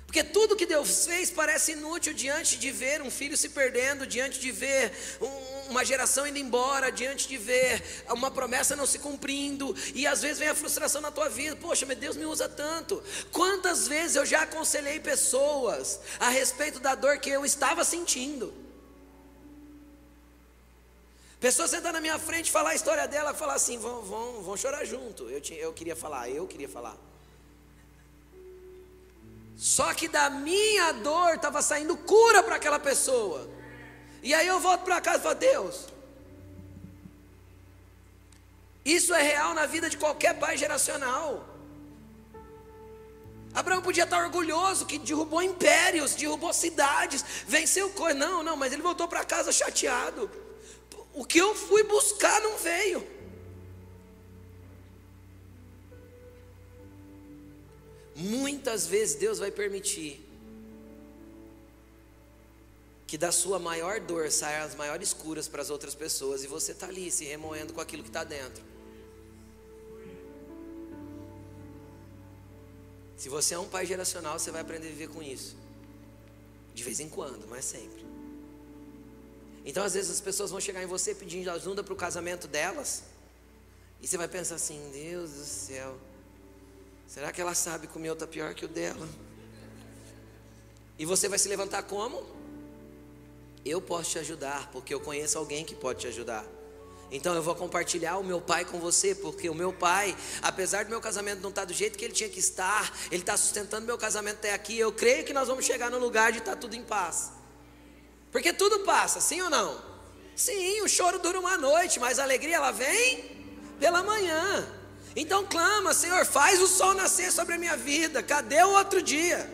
Porque tudo que Deus fez parece inútil diante de ver um filho se perdendo, diante de ver um, uma geração indo embora, diante de ver uma promessa não se cumprindo, e às vezes vem a frustração na tua vida. Poxa, meu Deus me usa tanto. Quantas vezes eu já aconselhei pessoas a respeito da dor que eu estava sentindo? Pessoa sentar na minha frente, falar a história dela, falar assim, vão, vão, vão chorar junto. Eu, tinha, eu queria falar, eu queria falar. Só que da minha dor estava saindo cura para aquela pessoa. E aí eu volto para casa e falo, Deus, isso é real na vida de qualquer pai geracional. Abraão podia estar orgulhoso que derrubou impérios, derrubou cidades, venceu coisas. Não, não, mas ele voltou para casa chateado. O que eu fui buscar não veio. Muitas vezes Deus vai permitir que da sua maior dor saiam as maiores curas para as outras pessoas e você está ali se remoendo com aquilo que está dentro. Se você é um pai geracional, você vai aprender a viver com isso. De vez em quando, mas sempre. Então, às vezes, as pessoas vão chegar em você pedindo ajuda para o casamento delas. E você vai pensar assim: Deus do céu, será que ela sabe que o meu está pior que o dela? E você vai se levantar como? Eu posso te ajudar, porque eu conheço alguém que pode te ajudar. Então eu vou compartilhar o meu pai com você, porque o meu pai, apesar do meu casamento não estar tá do jeito que ele tinha que estar, ele está sustentando meu casamento até aqui. Eu creio que nós vamos chegar no lugar de estar tá tudo em paz. Porque tudo passa, sim ou não? Sim, o choro dura uma noite, mas a alegria ela vem pela manhã. Então clama, Senhor, faz o sol nascer sobre a minha vida. Cadê o outro dia?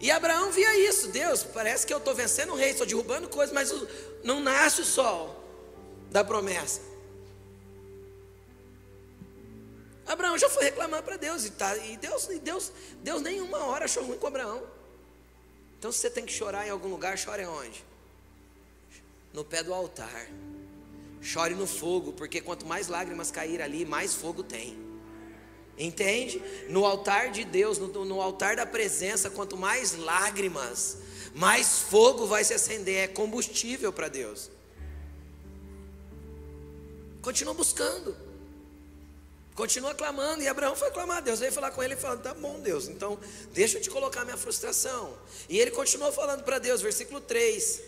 E Abraão via isso, Deus, parece que eu estou vencendo o rei, estou derrubando coisas, mas não nasce o sol da promessa. Abraão já foi reclamar para Deus e, tá, e Deus, e Deus, Deus nenhuma hora achou ruim com Abraão. Então, se você tem que chorar em algum lugar, chore onde? No pé do altar. Chore no fogo, porque quanto mais lágrimas cair ali, mais fogo tem. Entende? No altar de Deus, no, no altar da presença, quanto mais lágrimas, mais fogo vai se acender. É combustível para Deus. Continua buscando. Continua clamando, e Abraão foi clamar. Deus veio falar com ele e falou: Tá bom, Deus, então deixa eu te colocar minha frustração. E ele continuou falando para Deus, versículo 3: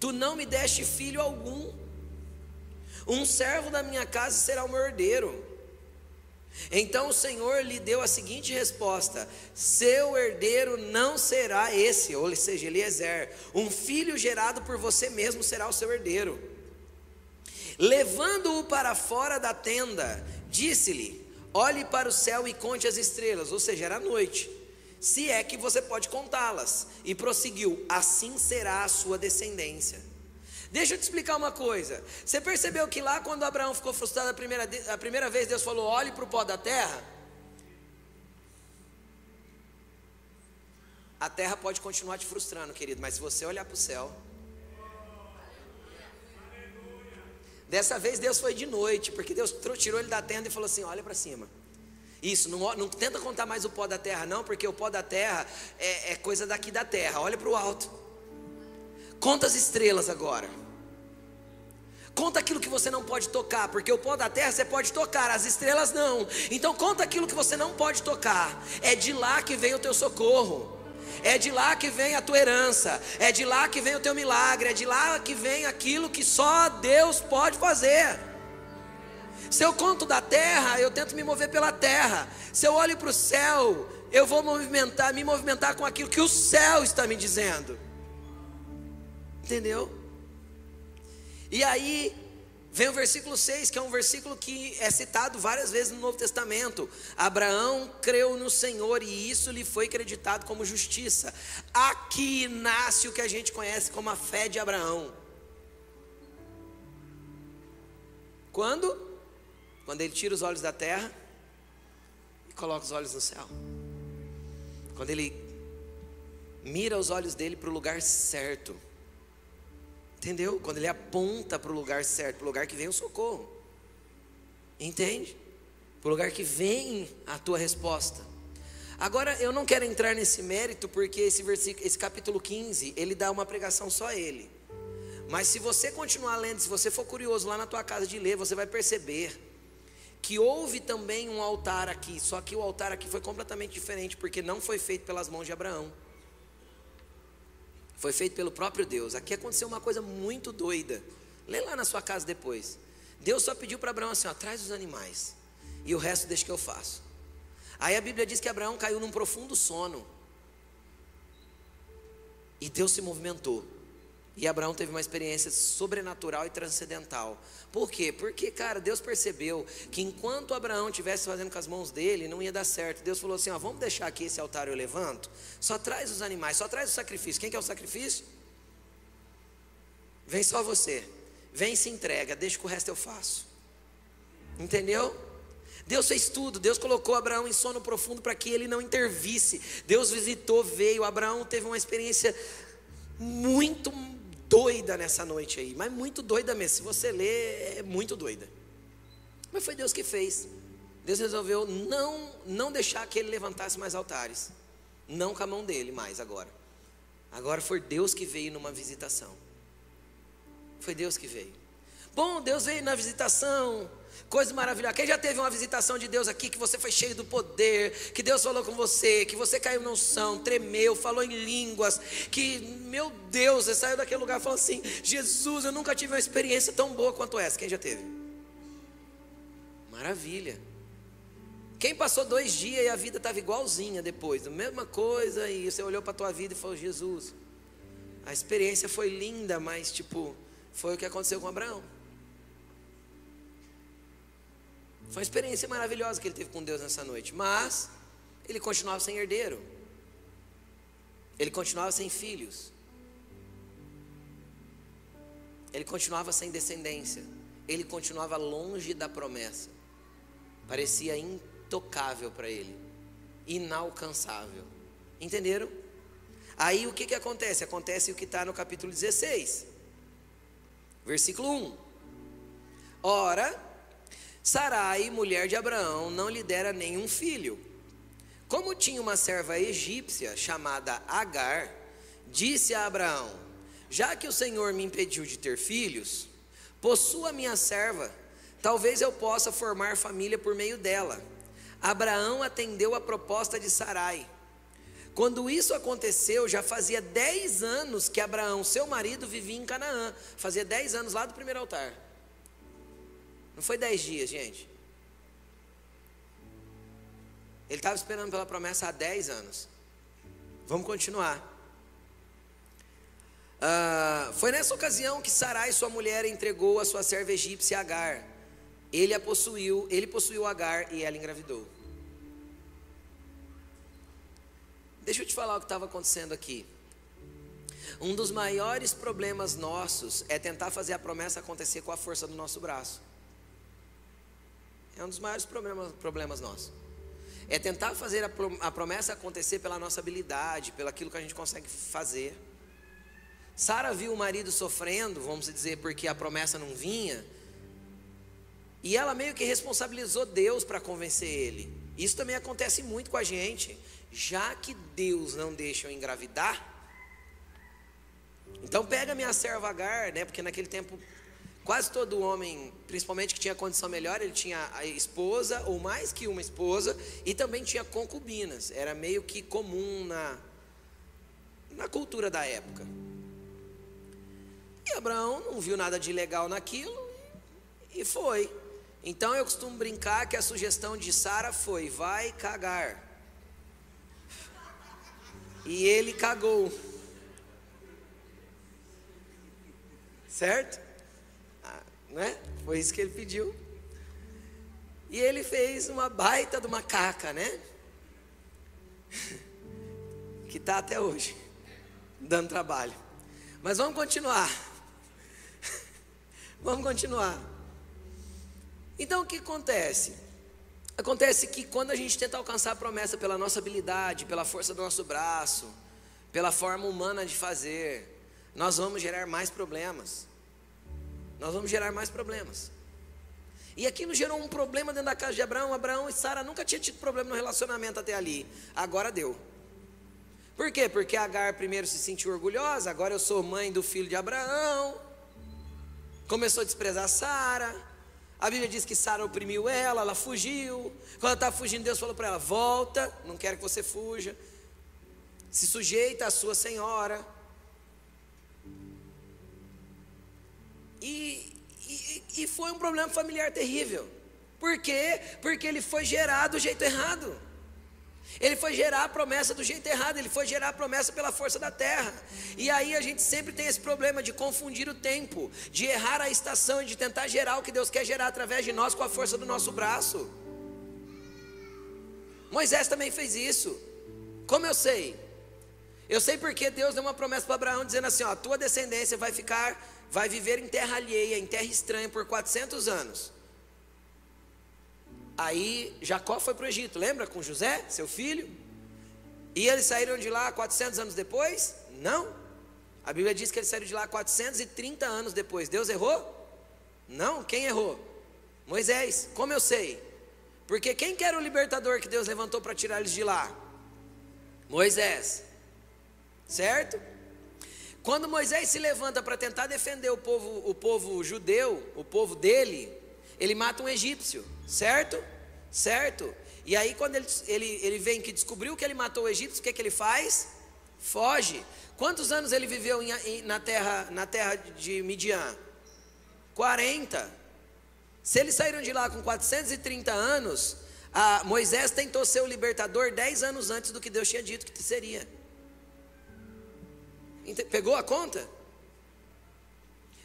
Tu não me deste filho algum, um servo da minha casa será o meu herdeiro. Então o Senhor lhe deu a seguinte resposta: Seu herdeiro não será esse, ou seja, Eliezer, um filho gerado por você mesmo será o seu herdeiro. Levando-o para fora da tenda, disse-lhe: Olhe para o céu e conte as estrelas, ou seja, era noite, se é que você pode contá-las. E prosseguiu: Assim será a sua descendência. Deixa eu te explicar uma coisa. Você percebeu que lá quando Abraão ficou frustrado a primeira, a primeira vez, Deus falou: olhe para o pó da terra? A terra pode continuar te frustrando, querido, mas se você olhar para o céu, Dessa vez Deus foi de noite, porque Deus tirou ele da tenda e falou assim: olha para cima. Isso, não, não, tenta contar mais o pó da terra, não, porque o pó da terra é, é coisa daqui da terra. Olha para o alto. Conta as estrelas agora. Conta aquilo que você não pode tocar, porque o pó da terra você pode tocar, as estrelas não. Então conta aquilo que você não pode tocar. É de lá que vem o teu socorro. É de lá que vem a tua herança, é de lá que vem o teu milagre, é de lá que vem aquilo que só Deus pode fazer. Se eu conto da terra, eu tento me mover pela terra. Se eu olho para o céu, eu vou movimentar, me movimentar com aquilo que o céu está me dizendo. Entendeu? E aí, Vem o versículo 6, que é um versículo que é citado várias vezes no Novo Testamento. Abraão creu no Senhor e isso lhe foi acreditado como justiça. Aqui nasce o que a gente conhece como a fé de Abraão. Quando? Quando ele tira os olhos da terra e coloca os olhos no céu. Quando ele mira os olhos dele para o lugar certo. Entendeu? Quando ele aponta para o lugar certo, para o lugar que vem o socorro. Entende? Para o lugar que vem a tua resposta. Agora, eu não quero entrar nesse mérito, porque esse, versículo, esse capítulo 15, ele dá uma pregação só a ele. Mas se você continuar lendo, se você for curioso lá na tua casa de ler, você vai perceber que houve também um altar aqui, só que o altar aqui foi completamente diferente, porque não foi feito pelas mãos de Abraão. Foi feito pelo próprio Deus. Aqui aconteceu uma coisa muito doida. Lê lá na sua casa depois. Deus só pediu para Abraão assim: ó, traz os animais. E o resto deixa que eu faço. Aí a Bíblia diz que Abraão caiu num profundo sono. E Deus se movimentou. E Abraão teve uma experiência sobrenatural e transcendental. Por quê? Porque, cara, Deus percebeu que enquanto Abraão estivesse fazendo com as mãos dele, não ia dar certo. Deus falou assim: ó, vamos deixar aqui esse altar eu levanto. Só traz os animais, só traz o sacrifício. Quem quer o sacrifício? Vem só você. Vem se entrega, deixa que o resto eu faço. Entendeu? Deus fez tudo, Deus colocou Abraão em sono profundo para que ele não intervisse. Deus visitou, veio. Abraão teve uma experiência muito doida nessa noite aí, mas muito doida mesmo. Se você ler, é muito doida. Mas foi Deus que fez. Deus resolveu não, não deixar que ele levantasse mais altares. Não com a mão dele mais agora. Agora foi Deus que veio numa visitação. Foi Deus que veio. Bom, Deus veio na visitação, Coisa maravilhosa. Quem já teve uma visitação de Deus aqui, que você foi cheio do poder, que Deus falou com você, que você caiu no chão, tremeu, falou em línguas, que, meu Deus, você saiu daquele lugar e falou assim: Jesus, eu nunca tive uma experiência tão boa quanto essa. Quem já teve? Maravilha. Quem passou dois dias e a vida estava igualzinha depois, a mesma coisa, e você olhou para a tua vida e falou: Jesus, a experiência foi linda, mas tipo, foi o que aconteceu com Abraão. Foi uma experiência maravilhosa que ele teve com Deus nessa noite. Mas ele continuava sem herdeiro. Ele continuava sem filhos. Ele continuava sem descendência. Ele continuava longe da promessa. Parecia intocável para ele. Inalcançável. Entenderam? Aí o que, que acontece? Acontece o que está no capítulo 16, versículo 1. Ora, Sarai, mulher de Abraão, não lhe dera nenhum filho. Como tinha uma serva egípcia chamada Agar, disse a Abraão: Já que o Senhor me impediu de ter filhos, possua minha serva, talvez eu possa formar família por meio dela. Abraão atendeu a proposta de Sarai. Quando isso aconteceu, já fazia dez anos que Abraão, seu marido, vivia em Canaã. Fazia dez anos lá do primeiro altar. Não foi dez dias, gente. Ele estava esperando pela promessa há dez anos. Vamos continuar. Uh, foi nessa ocasião que Sarai, sua mulher, entregou a sua serva egípcia Agar. Ele a possuiu, ele possuiu Agar e ela engravidou. Deixa eu te falar o que estava acontecendo aqui. Um dos maiores problemas nossos é tentar fazer a promessa acontecer com a força do nosso braço. É um dos maiores problemas, problemas nossos. É tentar fazer a promessa acontecer pela nossa habilidade, pelo aquilo que a gente consegue fazer. Sara viu o marido sofrendo, vamos dizer, porque a promessa não vinha. E ela meio que responsabilizou Deus para convencer ele. Isso também acontece muito com a gente. Já que Deus não deixa eu engravidar, então pega minha serva Agar, né? Porque naquele tempo Quase todo homem, principalmente que tinha condição melhor, ele tinha a esposa ou mais que uma esposa e também tinha concubinas. Era meio que comum na, na cultura da época. E Abraão não viu nada de legal naquilo e foi. Então eu costumo brincar que a sugestão de Sara foi: vai cagar. E ele cagou. Certo? Né? Foi isso que ele pediu. E ele fez uma baita de uma caca, né? Que está até hoje, dando trabalho. Mas vamos continuar. Vamos continuar. Então o que acontece? Acontece que quando a gente tenta alcançar a promessa pela nossa habilidade, pela força do nosso braço, pela forma humana de fazer, nós vamos gerar mais problemas. Nós vamos gerar mais problemas. E aquilo gerou um problema dentro da casa de Abraão. Abraão e Sara nunca tinham tido problema no relacionamento até ali. Agora deu. Por quê? Porque Agar primeiro se sentiu orgulhosa, agora eu sou mãe do filho de Abraão. Começou a desprezar Sara. A Bíblia diz que Sara oprimiu ela, ela fugiu. Quando ela estava fugindo, Deus falou para ela: Volta, não quero que você fuja. Se sujeita à sua senhora. E, e, e foi um problema familiar terrível. Por quê? Porque ele foi gerado do jeito errado. Ele foi gerar a promessa do jeito errado, ele foi gerar a promessa pela força da terra. E aí a gente sempre tem esse problema de confundir o tempo, de errar a estação de tentar gerar o que Deus quer gerar através de nós com a força do nosso braço. Moisés também fez isso. Como eu sei? Eu sei porque Deus deu uma promessa para Abraão dizendo assim: ó, a tua descendência vai ficar vai viver em terra alheia, em terra estranha por 400 anos. Aí Jacó foi para o Egito, lembra com José, seu filho? E eles saíram de lá 400 anos depois? Não. A Bíblia diz que eles saíram de lá 430 anos depois. Deus errou? Não. Quem errou? Moisés. Como eu sei? Porque quem que era o libertador que Deus levantou para tirar eles de lá? Moisés. Certo? Quando Moisés se levanta para tentar defender o povo, o povo judeu, o povo dele, ele mata um egípcio, certo? Certo? E aí, quando ele, ele, ele vem que descobriu que ele matou o egípcio, o que, que ele faz? Foge. Quantos anos ele viveu em, em, na, terra, na terra de Midian? 40. Se eles saíram de lá com 430 anos, Moisés tentou ser o libertador 10 anos antes do que Deus tinha dito que seria. Pegou a conta?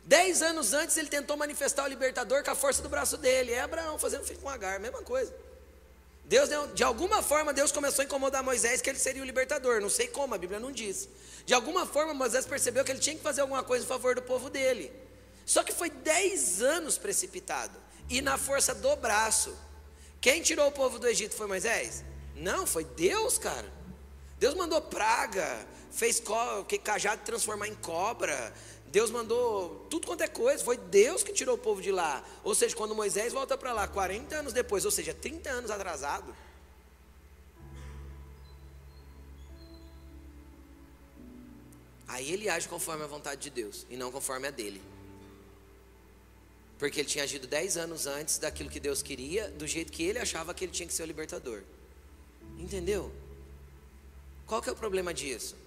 Dez anos antes ele tentou manifestar o libertador com a força do braço dele. É Abraão fazendo filho com Agar, mesma coisa. Deus, de alguma forma, Deus começou a incomodar Moisés que ele seria o libertador. Não sei como, a Bíblia não diz. De alguma forma, Moisés percebeu que ele tinha que fazer alguma coisa em favor do povo dele. Só que foi dez anos precipitado. E na força do braço. Quem tirou o povo do Egito foi Moisés? Não, foi Deus, cara. Deus mandou praga, fez que cajado transformar em cobra. Deus mandou tudo quanto é coisa, foi Deus que tirou o povo de lá. Ou seja, quando Moisés volta para lá 40 anos depois, ou seja, 30 anos atrasado. Aí ele age conforme a vontade de Deus e não conforme a dele. Porque ele tinha agido 10 anos antes daquilo que Deus queria, do jeito que ele achava que ele tinha que ser o libertador. Entendeu? Qual que é o problema disso?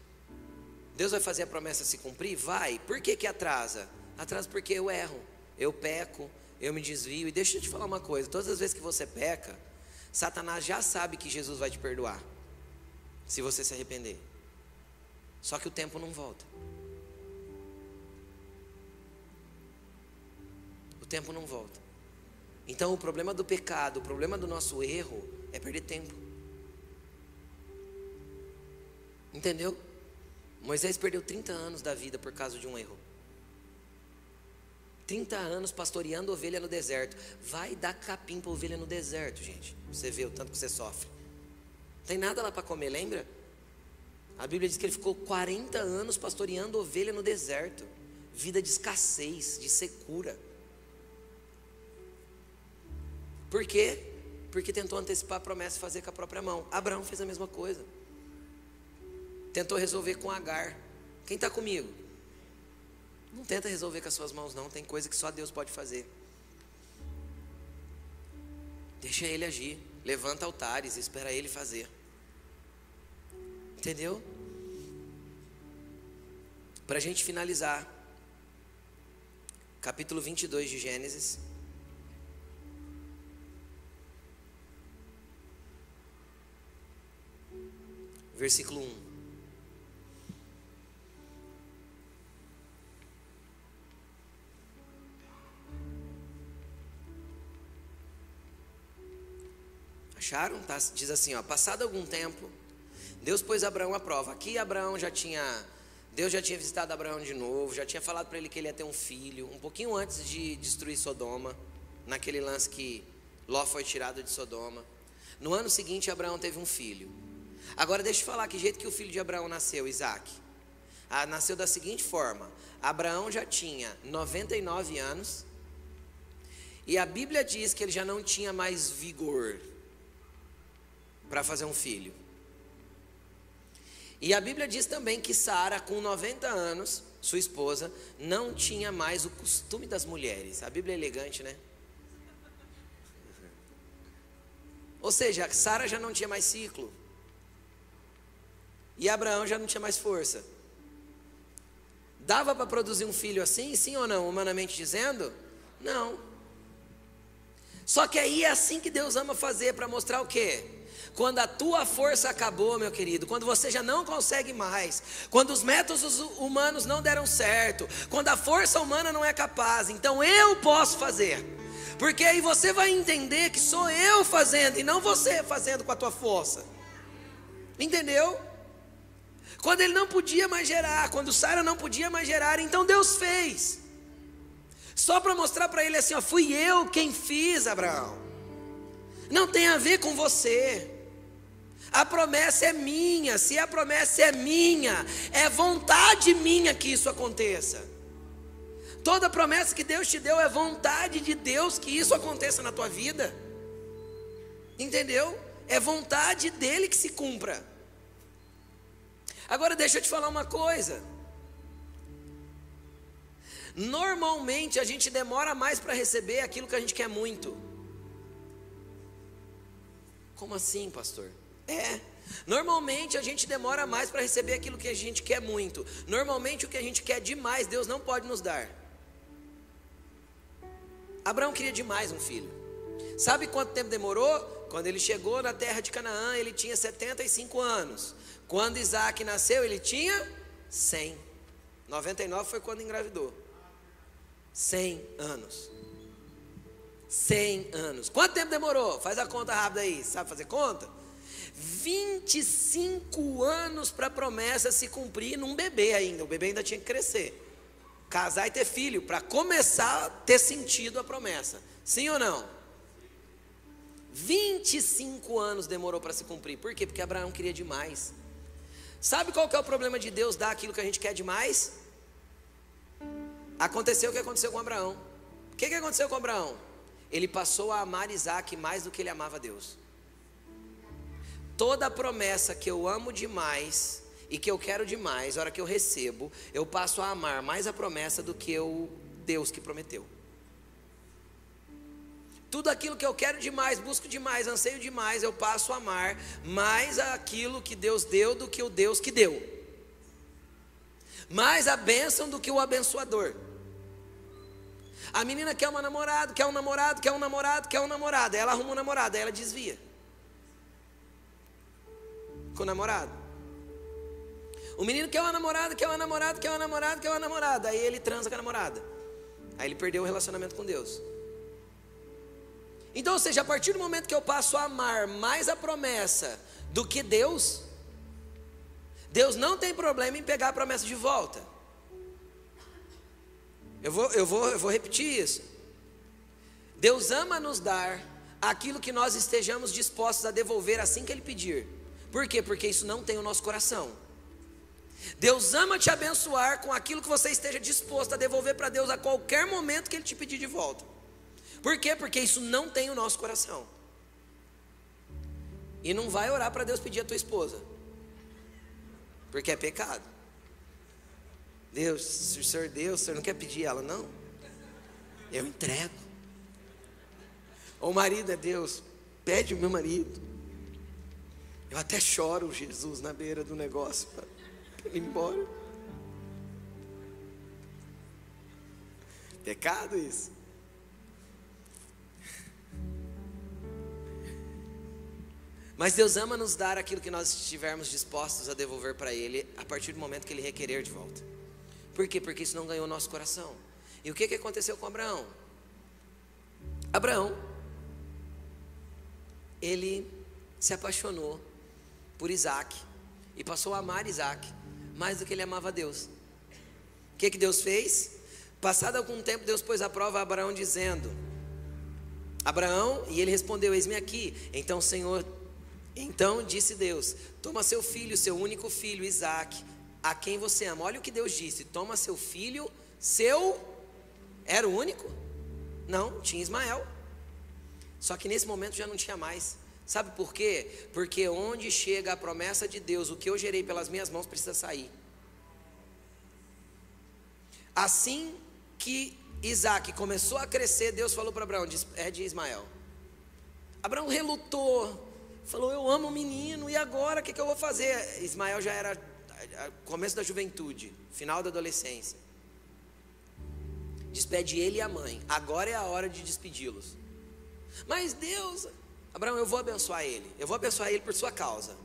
Deus vai fazer a promessa se cumprir? Vai. Por que, que atrasa? Atrasa porque eu erro, eu peco, eu me desvio. E deixa eu te falar uma coisa: todas as vezes que você peca, Satanás já sabe que Jesus vai te perdoar, se você se arrepender. Só que o tempo não volta. O tempo não volta. Então, o problema do pecado, o problema do nosso erro é perder tempo. Entendeu? Moisés perdeu 30 anos da vida por causa de um erro. 30 anos pastoreando ovelha no deserto. Vai dar capim para ovelha no deserto, gente. Você vê o tanto que você sofre. Não tem nada lá para comer, lembra? A Bíblia diz que ele ficou 40 anos pastoreando ovelha no deserto. Vida de escassez, de secura. Por quê? Porque tentou antecipar a promessa e fazer com a própria mão. Abraão fez a mesma coisa. Tentou resolver com Agar. Quem está comigo? Não tenta resolver com as suas mãos, não. Tem coisa que só Deus pode fazer. Deixa ele agir. Levanta altares, espera ele fazer. Entendeu? Para a gente finalizar, capítulo 22 de Gênesis. Versículo 1. Acharam? Tá, diz assim, ó, passado algum tempo, Deus pôs Abraão à prova. Aqui Abraão já tinha, Deus já tinha visitado Abraão de novo, já tinha falado para ele que ele ia ter um filho, um pouquinho antes de destruir Sodoma, naquele lance que Ló foi tirado de Sodoma. No ano seguinte, Abraão teve um filho. Agora deixa eu falar que jeito que o filho de Abraão nasceu, Isaac. Ah, nasceu da seguinte forma: Abraão já tinha 99 anos, e a Bíblia diz que ele já não tinha mais vigor para fazer um filho. E a Bíblia diz também que Sara, com 90 anos, sua esposa, não tinha mais o costume das mulheres. A Bíblia é elegante, né? Ou seja, Sara já não tinha mais ciclo. E Abraão já não tinha mais força. Dava para produzir um filho assim, sim ou não, humanamente dizendo? Não. Só que aí é assim que Deus ama fazer para mostrar o quê? Quando a tua força acabou, meu querido, quando você já não consegue mais, quando os métodos humanos não deram certo, quando a força humana não é capaz, então eu posso fazer. Porque aí você vai entender que sou eu fazendo e não você fazendo com a tua força. Entendeu? Quando ele não podia mais gerar, quando Sara não podia mais gerar, então Deus fez. Só para mostrar para ele assim, ó, fui eu quem fiz, Abraão. Não tem a ver com você. A promessa é minha, se a promessa é minha, é vontade minha que isso aconteça. Toda promessa que Deus te deu é vontade de Deus que isso aconteça na tua vida. Entendeu? É vontade dele que se cumpra. Agora deixa eu te falar uma coisa. Normalmente a gente demora mais para receber aquilo que a gente quer muito. Como assim, pastor? É. Normalmente a gente demora mais para receber aquilo que a gente quer muito. Normalmente o que a gente quer demais, Deus não pode nos dar. Abraão queria demais um filho. Sabe quanto tempo demorou? Quando ele chegou na terra de Canaã, ele tinha 75 anos. Quando Isaac nasceu, ele tinha 100. 99 foi quando engravidou. 100 anos. 100 anos. Quanto tempo demorou? Faz a conta rápida aí. Sabe fazer conta? 25 anos para a promessa se cumprir num bebê ainda. O bebê ainda tinha que crescer. Casar e ter filho, para começar a ter sentido a promessa. Sim ou não? 25 anos demorou para se cumprir. Por quê? Porque Abraão queria demais. Sabe qual que é o problema de Deus dar aquilo que a gente quer demais? Aconteceu o que aconteceu com Abraão. O que, que aconteceu com Abraão? Ele passou a amar Isaac mais do que ele amava Deus. Toda promessa que eu amo demais e que eu quero demais, a hora que eu recebo, eu passo a amar mais a promessa do que o Deus que prometeu. Tudo aquilo que eu quero demais, busco demais, anseio demais, eu passo a amar mais aquilo que Deus deu do que o Deus que deu. Mais a bênção do que o abençoador. A menina quer uma namorada, quer um namorado, quer um namorado, quer um namorado. Ela arruma um namorado, ela desvia. Com o namorado. O menino quer uma namorada, quer uma namorada, quer uma namorada, quer uma namorada. Aí ele transa com a namorada. Aí ele perdeu o relacionamento com Deus. Então, ou seja, a partir do momento que eu passo a amar mais a promessa do que Deus, Deus não tem problema em pegar a promessa de volta. Eu vou, eu vou, eu vou repetir isso. Deus ama nos dar aquilo que nós estejamos dispostos a devolver assim que Ele pedir. Por quê? Porque isso não tem o nosso coração. Deus ama te abençoar com aquilo que você esteja disposto a devolver para Deus a qualquer momento que Ele te pedir de volta. Por quê? Porque isso não tem o nosso coração. E não vai orar para Deus pedir a tua esposa. Porque é pecado. Deus, se o Senhor Deus, o Senhor não quer pedir ela, não? Eu entrego. O marido é Deus, pede o meu marido. Eu até choro, Jesus, na beira do negócio para ir embora. Pecado isso. Mas Deus ama nos dar aquilo que nós estivermos dispostos a devolver para Ele a partir do momento que Ele requerer de volta. Por quê? Porque isso não ganhou nosso coração. E o que, que aconteceu com Abraão? Abraão ele se apaixonou por Isaac e passou a amar Isaac mais do que ele amava Deus. O que, que Deus fez? Passado algum tempo, Deus pôs a prova a Abraão, dizendo: Abraão, e ele respondeu: Eis-me aqui. Então Senhor, então disse Deus: Toma seu filho, seu único filho, Isaac, a quem você ama. Olha o que Deus disse: Toma seu filho, seu. Era o único? Não, tinha Ismael. Só que nesse momento já não tinha mais. Sabe por quê? Porque onde chega a promessa de Deus, o que eu gerei pelas minhas mãos precisa sair. Assim que Isaac começou a crescer, Deus falou para Abraão: é de Ismael. Abraão relutou, falou: Eu amo o menino, e agora o que, que eu vou fazer? Ismael já era começo da juventude, final da adolescência. Despede ele e a mãe, agora é a hora de despedi-los. Mas Deus, Abraão, eu vou abençoar ele. Eu vou abençoar ele por sua causa.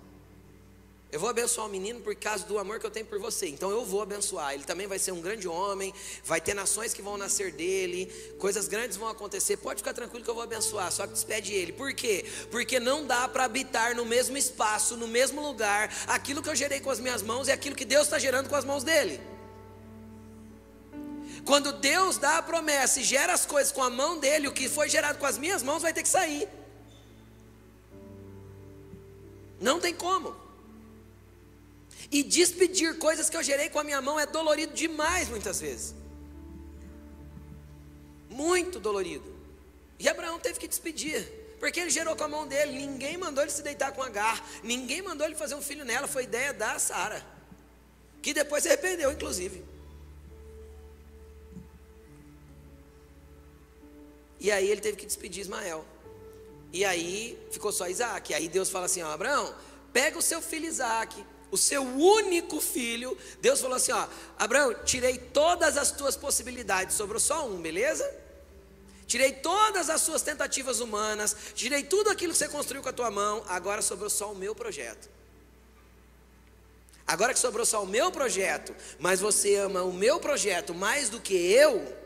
Eu vou abençoar o menino por causa do amor que eu tenho por você. Então eu vou abençoar. Ele também vai ser um grande homem. Vai ter nações que vão nascer dele. Coisas grandes vão acontecer. Pode ficar tranquilo que eu vou abençoar. Só que despede ele. Por quê? Porque não dá para habitar no mesmo espaço, no mesmo lugar, aquilo que eu gerei com as minhas mãos e aquilo que Deus está gerando com as mãos dele. Quando Deus dá a promessa e gera as coisas com a mão dele, o que foi gerado com as minhas mãos vai ter que sair. Não tem como. E despedir coisas que eu gerei com a minha mão é dolorido demais, muitas vezes. Muito dolorido. E Abraão teve que despedir, porque ele gerou com a mão dele. Ninguém mandou ele se deitar com Agar, ninguém mandou ele fazer um filho nela. Foi ideia da Sara, que depois se arrependeu, inclusive. E aí ele teve que despedir Ismael. E aí ficou só Isaac. E aí Deus fala assim: ó, Abraão, pega o seu filho Isaac, o seu único filho. Deus falou assim: ó, Abraão, tirei todas as tuas possibilidades, sobrou só um, beleza? Tirei todas as suas tentativas humanas, tirei tudo aquilo que você construiu com a tua mão, agora sobrou só o meu projeto. Agora que sobrou só o meu projeto, mas você ama o meu projeto mais do que eu,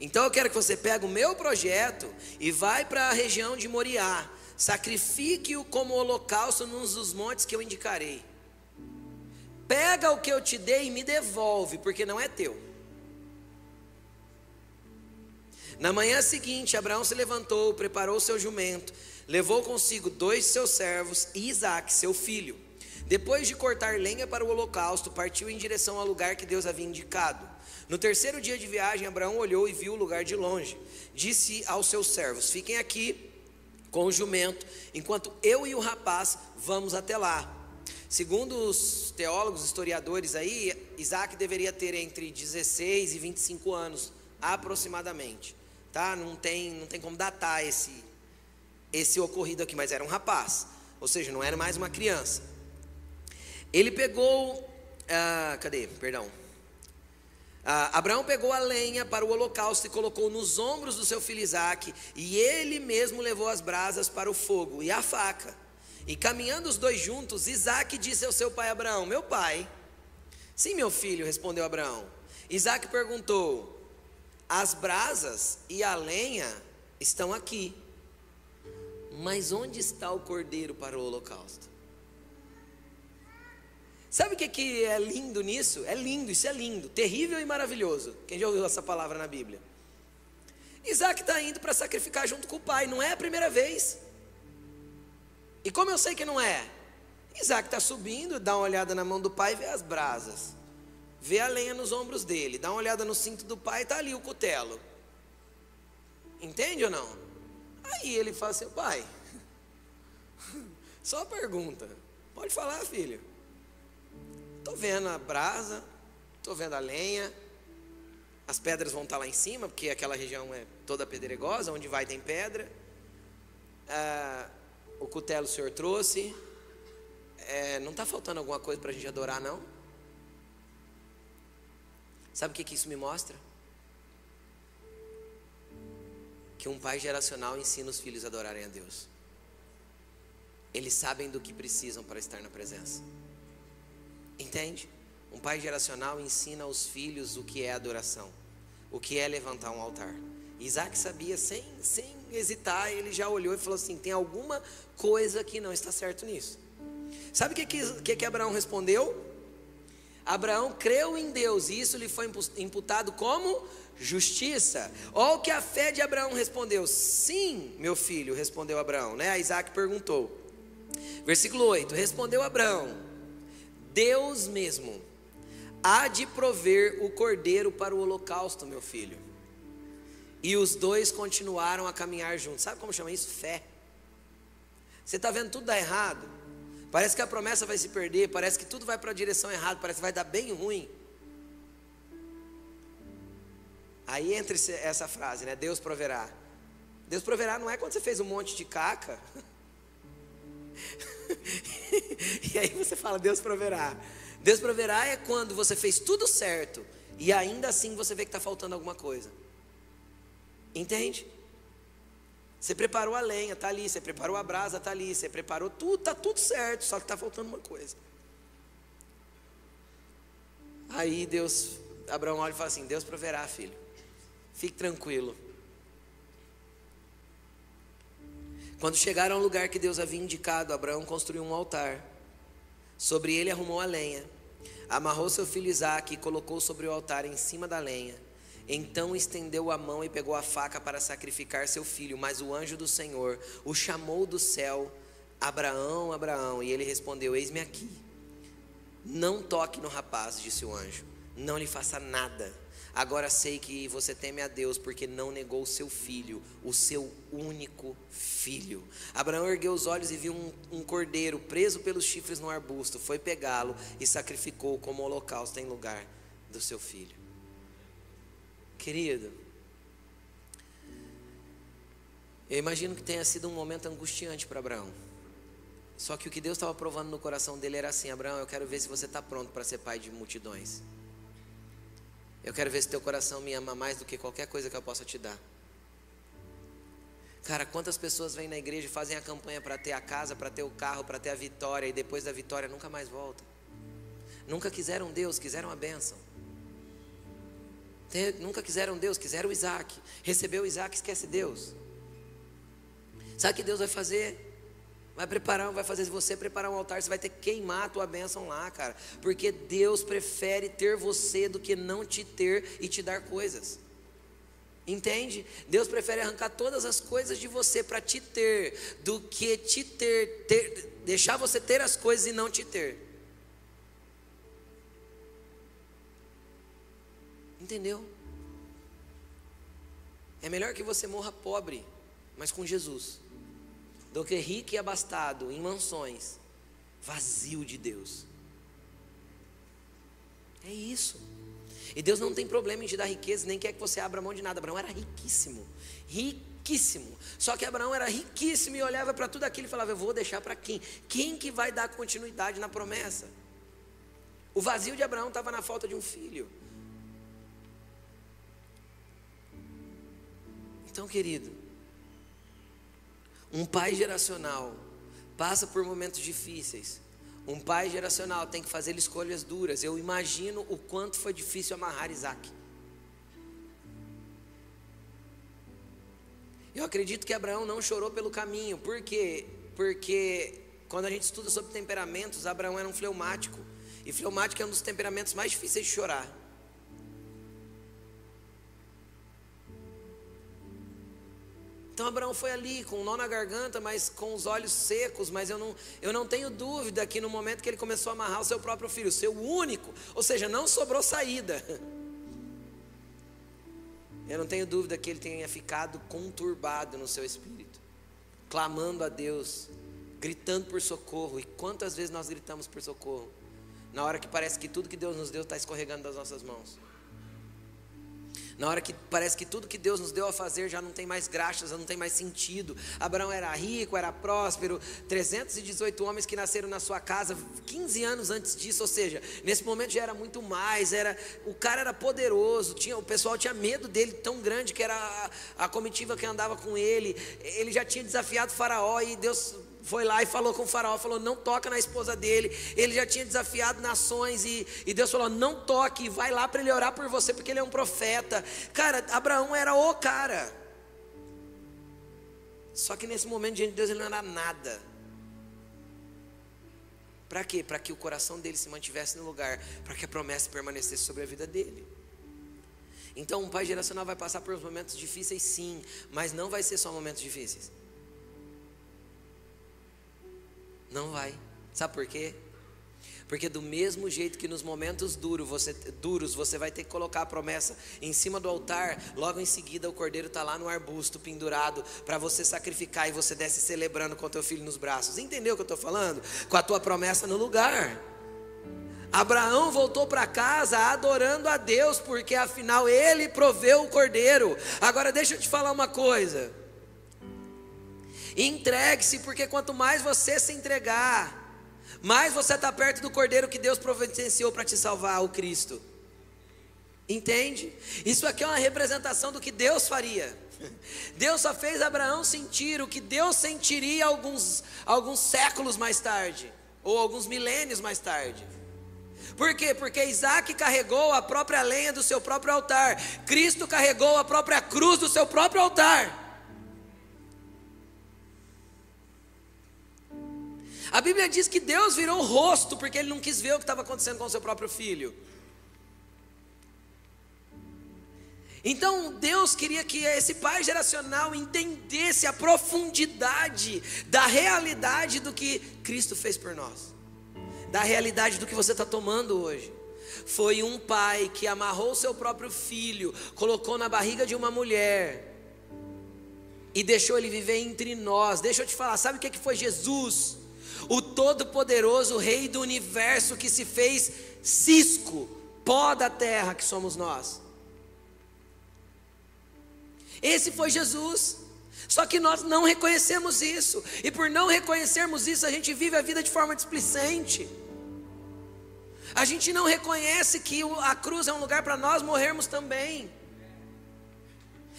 então eu quero que você pegue o meu projeto e vai para a região de Moriá. Sacrifique-o como holocausto num dos montes que eu indicarei. Pega o que eu te dei e me devolve, porque não é teu. Na manhã seguinte, Abraão se levantou, preparou seu jumento, levou consigo dois de seus servos e Isaac, seu filho. Depois de cortar lenha para o holocausto, partiu em direção ao lugar que Deus havia indicado. No terceiro dia de viagem, Abraão olhou e viu o lugar de longe. Disse aos seus servos: Fiquem aqui com o jumento, enquanto eu e o rapaz vamos até lá. Segundo os teólogos, historiadores aí, Isaac deveria ter entre 16 e 25 anos, aproximadamente. Tá? Não tem, não tem como datar esse esse ocorrido aqui, mas era um rapaz, ou seja, não era mais uma criança. Ele pegou, ah, cadê? Perdão. Ah, Abraão pegou a lenha para o holocausto e colocou nos ombros do seu filho Isaque, e ele mesmo levou as brasas para o fogo e a faca. E caminhando os dois juntos, Isaque disse ao seu pai Abraão: Meu pai. Sim, meu filho, respondeu Abraão. Isaque perguntou: As brasas e a lenha estão aqui, mas onde está o cordeiro para o holocausto? Sabe o que, que é lindo nisso? É lindo, isso é lindo, terrível e maravilhoso. Quem já ouviu essa palavra na Bíblia? Isaac está indo para sacrificar junto com o pai, não é a primeira vez. E como eu sei que não é? Isaac está subindo, dá uma olhada na mão do pai e vê as brasas. Vê a lenha nos ombros dele, dá uma olhada no cinto do pai e está ali o cutelo. Entende ou não? Aí ele fala assim: pai, só pergunta. Pode falar, filho. Estou vendo a brasa, estou vendo a lenha, as pedras vão estar lá em cima, porque aquela região é toda pedregosa, onde vai tem pedra. Ah, o cutelo o senhor trouxe. É, não está faltando alguma coisa para a gente adorar, não? Sabe o que, que isso me mostra? Que um pai geracional ensina os filhos a adorarem a Deus. Eles sabem do que precisam para estar na presença. Entende? Um pai geracional ensina aos filhos o que é adoração, o que é levantar um altar. Isaac sabia, sem, sem hesitar, ele já olhou e falou assim: tem alguma coisa que não está certo nisso. Sabe o que, que, que Abraão respondeu? Abraão creu em Deus e isso lhe foi imputado como justiça. Olha o que a fé de Abraão respondeu: Sim, meu filho, respondeu Abraão. Né? A Isaac perguntou. Versículo 8: Respondeu Abraão: Deus mesmo há de prover o cordeiro para o holocausto, meu filho. E os dois continuaram a caminhar juntos. Sabe como chama isso? Fé. Você está vendo tudo dar errado? Parece que a promessa vai se perder, parece que tudo vai para a direção errada, parece que vai dar bem ruim. Aí entra essa frase, né? Deus proverá. Deus proverá não é quando você fez um monte de caca. e aí você fala, Deus proverá. Deus proverá é quando você fez tudo certo e ainda assim você vê que está faltando alguma coisa. Entende? Você preparou a lenha, está ali. Você preparou a brasa, está ali. Você preparou tudo, está tudo certo, só que está faltando uma coisa. Aí Deus, Abraão olha e fala assim: Deus proverá, filho. Fique tranquilo. Quando chegaram ao lugar que Deus havia indicado, Abraão construiu um altar. Sobre ele arrumou a lenha. Amarrou seu filho Isaque e colocou sobre o altar em cima da lenha. Então estendeu a mão e pegou a faca para sacrificar seu filho. Mas o anjo do Senhor o chamou do céu: Abraão, Abraão. E ele respondeu: Eis-me aqui. Não toque no rapaz, disse o anjo. Não lhe faça nada. Agora sei que você teme a Deus porque não negou o seu filho, o seu único filho. Abraão ergueu os olhos e viu um, um cordeiro preso pelos chifres no arbusto. Foi pegá-lo e sacrificou como holocausto em lugar do seu filho. Querido, eu imagino que tenha sido um momento angustiante para Abraão. Só que o que Deus estava provando no coração dele era assim: Abraão, eu quero ver se você está pronto para ser pai de multidões. Eu quero ver se teu coração me ama mais do que qualquer coisa que eu possa te dar. Cara, quantas pessoas vêm na igreja e fazem a campanha para ter a casa, para ter o carro, para ter a vitória e depois da vitória nunca mais voltam? Nunca quiseram Deus, quiseram a bênção. Nunca quiseram Deus, quiseram Isaac. Recebeu Isaac, esquece Deus. Sabe o que Deus vai fazer? Vai preparar, vai fazer você preparar um altar, você vai ter que queimar a tua bênção lá, cara. Porque Deus prefere ter você do que não te ter e te dar coisas. Entende? Deus prefere arrancar todas as coisas de você para te ter, do que te ter, ter, deixar você ter as coisas e não te ter. Entendeu? É melhor que você morra pobre, mas com Jesus, do que rico e abastado em mansões, vazio de Deus. É isso. E Deus não tem problema em te dar riqueza, nem quer que você abra mão de nada. Abraão era riquíssimo, riquíssimo. Só que Abraão era riquíssimo e olhava para tudo aquilo e falava: Eu vou deixar para quem? Quem que vai dar continuidade na promessa? O vazio de Abraão estava na falta de um filho. Então, querido, um pai geracional passa por momentos difíceis. Um pai geracional tem que fazer escolhas duras. Eu imagino o quanto foi difícil amarrar Isaac. Eu acredito que Abraão não chorou pelo caminho. Por quê? Porque quando a gente estuda sobre temperamentos, Abraão era um fleumático. E fleumático é um dos temperamentos mais difíceis de chorar. Então Abraão foi ali com um nó na garganta, mas com os olhos secos, mas eu não, eu não tenho dúvida que no momento que ele começou a amarrar o seu próprio filho, o seu único, ou seja, não sobrou saída. Eu não tenho dúvida que ele tenha ficado conturbado no seu espírito, clamando a Deus, gritando por socorro. E quantas vezes nós gritamos por socorro? Na hora que parece que tudo que Deus nos deu está escorregando das nossas mãos. Na hora que parece que tudo que Deus nos deu a fazer já não tem mais graças, já não tem mais sentido. Abraão era rico, era próspero, 318 homens que nasceram na sua casa 15 anos antes disso, ou seja, nesse momento já era muito mais, era o cara era poderoso, tinha, o pessoal tinha medo dele tão grande que era a, a comitiva que andava com ele. Ele já tinha desafiado Faraó e Deus foi lá e falou com o faraó, falou, não toca na esposa dele. Ele já tinha desafiado nações e, e Deus falou, não toque, vai lá para ele orar por você, porque ele é um profeta. Cara, Abraão era o cara. Só que nesse momento diante de Deus ele não era nada. Para quê? Para que o coração dele se mantivesse no lugar, para que a promessa permanecesse sobre a vida dele. Então, um pai geracional vai passar por momentos difíceis, sim, mas não vai ser só momentos difíceis. Não vai. Sabe por quê? Porque do mesmo jeito que nos momentos duros você, duros você vai ter que colocar a promessa em cima do altar, logo em seguida o cordeiro está lá no arbusto pendurado para você sacrificar e você desce celebrando com teu filho nos braços. Entendeu o que eu estou falando? Com a tua promessa no lugar. Abraão voltou para casa adorando a Deus, porque afinal ele proveu o cordeiro. Agora deixa eu te falar uma coisa. Entregue-se, porque quanto mais você se entregar, mais você está perto do cordeiro que Deus providenciou para te salvar, o Cristo. Entende? Isso aqui é uma representação do que Deus faria. Deus só fez Abraão sentir o que Deus sentiria alguns, alguns séculos mais tarde, ou alguns milênios mais tarde. Por quê? Porque Isaac carregou a própria lenha do seu próprio altar, Cristo carregou a própria cruz do seu próprio altar. A Bíblia diz que Deus virou o rosto porque ele não quis ver o que estava acontecendo com o seu próprio filho. Então Deus queria que esse pai geracional entendesse a profundidade da realidade do que Cristo fez por nós, da realidade do que você está tomando hoje. Foi um pai que amarrou seu próprio filho, colocou na barriga de uma mulher e deixou ele viver entre nós. Deixa eu te falar, sabe o que foi Jesus? O Todo-Poderoso Rei do universo que se fez cisco, pó da terra que somos nós. Esse foi Jesus. Só que nós não reconhecemos isso, e por não reconhecermos isso, a gente vive a vida de forma displicente. A gente não reconhece que a cruz é um lugar para nós morrermos também.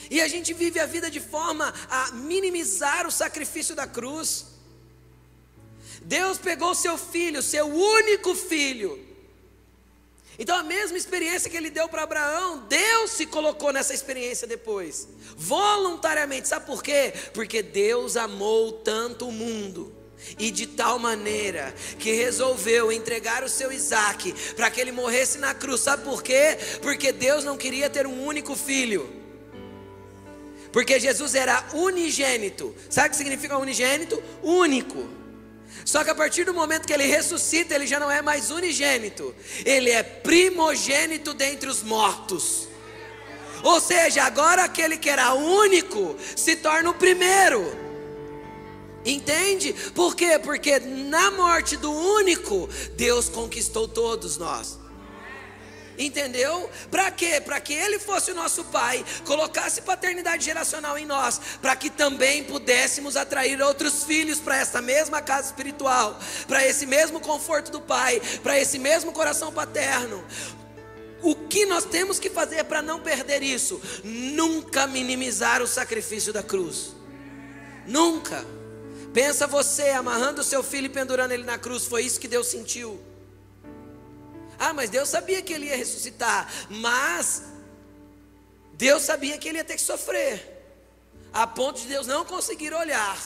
E a gente vive a vida de forma a minimizar o sacrifício da cruz. Deus pegou seu filho, seu único filho. Então a mesma experiência que ele deu para Abraão, Deus se colocou nessa experiência depois, voluntariamente. Sabe por quê? Porque Deus amou tanto o mundo e de tal maneira que resolveu entregar o seu Isaac para que ele morresse na cruz. Sabe por quê? Porque Deus não queria ter um único filho. Porque Jesus era unigênito. Sabe o que significa unigênito? Único. Só que a partir do momento que ele ressuscita, ele já não é mais unigênito, ele é primogênito dentre os mortos. Ou seja, agora aquele que era único se torna o primeiro. Entende? Por quê? Porque na morte do único, Deus conquistou todos nós. Entendeu? Para quê? Para que ele fosse o nosso pai, colocasse paternidade geracional em nós, para que também pudéssemos atrair outros filhos para essa mesma casa espiritual, para esse mesmo conforto do pai, para esse mesmo coração paterno. O que nós temos que fazer para não perder isso? Nunca minimizar o sacrifício da cruz. Nunca. Pensa você amarrando o seu filho e pendurando ele na cruz, foi isso que Deus sentiu. Ah, mas Deus sabia que ele ia ressuscitar, mas Deus sabia que ele ia ter que sofrer, a ponto de Deus não conseguir olhar,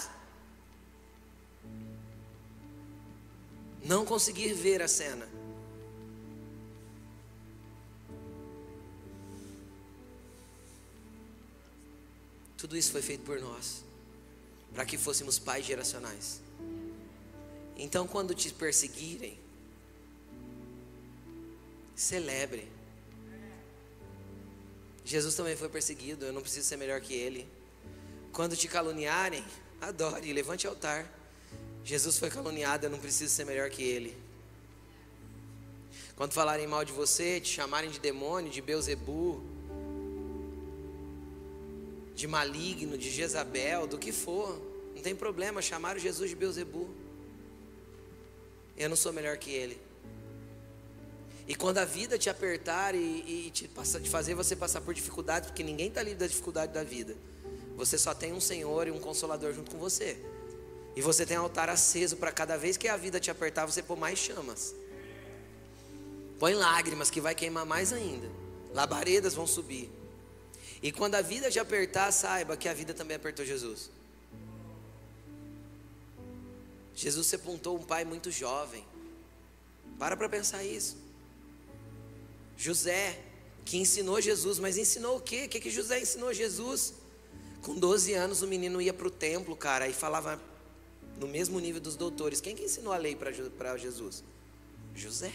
não conseguir ver a cena. Tudo isso foi feito por nós, para que fôssemos pais geracionais. Então, quando te perseguirem, Celebre. Jesus também foi perseguido, eu não preciso ser melhor que ele. Quando te caluniarem, adore, levante altar. Jesus foi caluniado, eu não preciso ser melhor que ele. Quando falarem mal de você, te chamarem de demônio, de Beuzebu, de maligno, de Jezabel, do que for, não tem problema, chamaram Jesus de Beuzebu. Eu não sou melhor que ele. E quando a vida te apertar e, e te, passa, fazer você passar por dificuldades, porque ninguém está livre da dificuldade da vida, você só tem um Senhor e um Consolador junto com você. E você tem altar aceso para cada vez que a vida te apertar, você pôr mais chamas. Põe lágrimas que vai queimar mais ainda. Labaredas vão subir. E quando a vida te apertar, saiba que a vida também apertou Jesus. Jesus sepultou um pai muito jovem. Para para pensar isso. José, que ensinou Jesus, mas ensinou o quê? O que, que José ensinou Jesus? Com 12 anos o menino ia para o templo, cara, e falava no mesmo nível dos doutores. Quem que ensinou a lei para Jesus? José.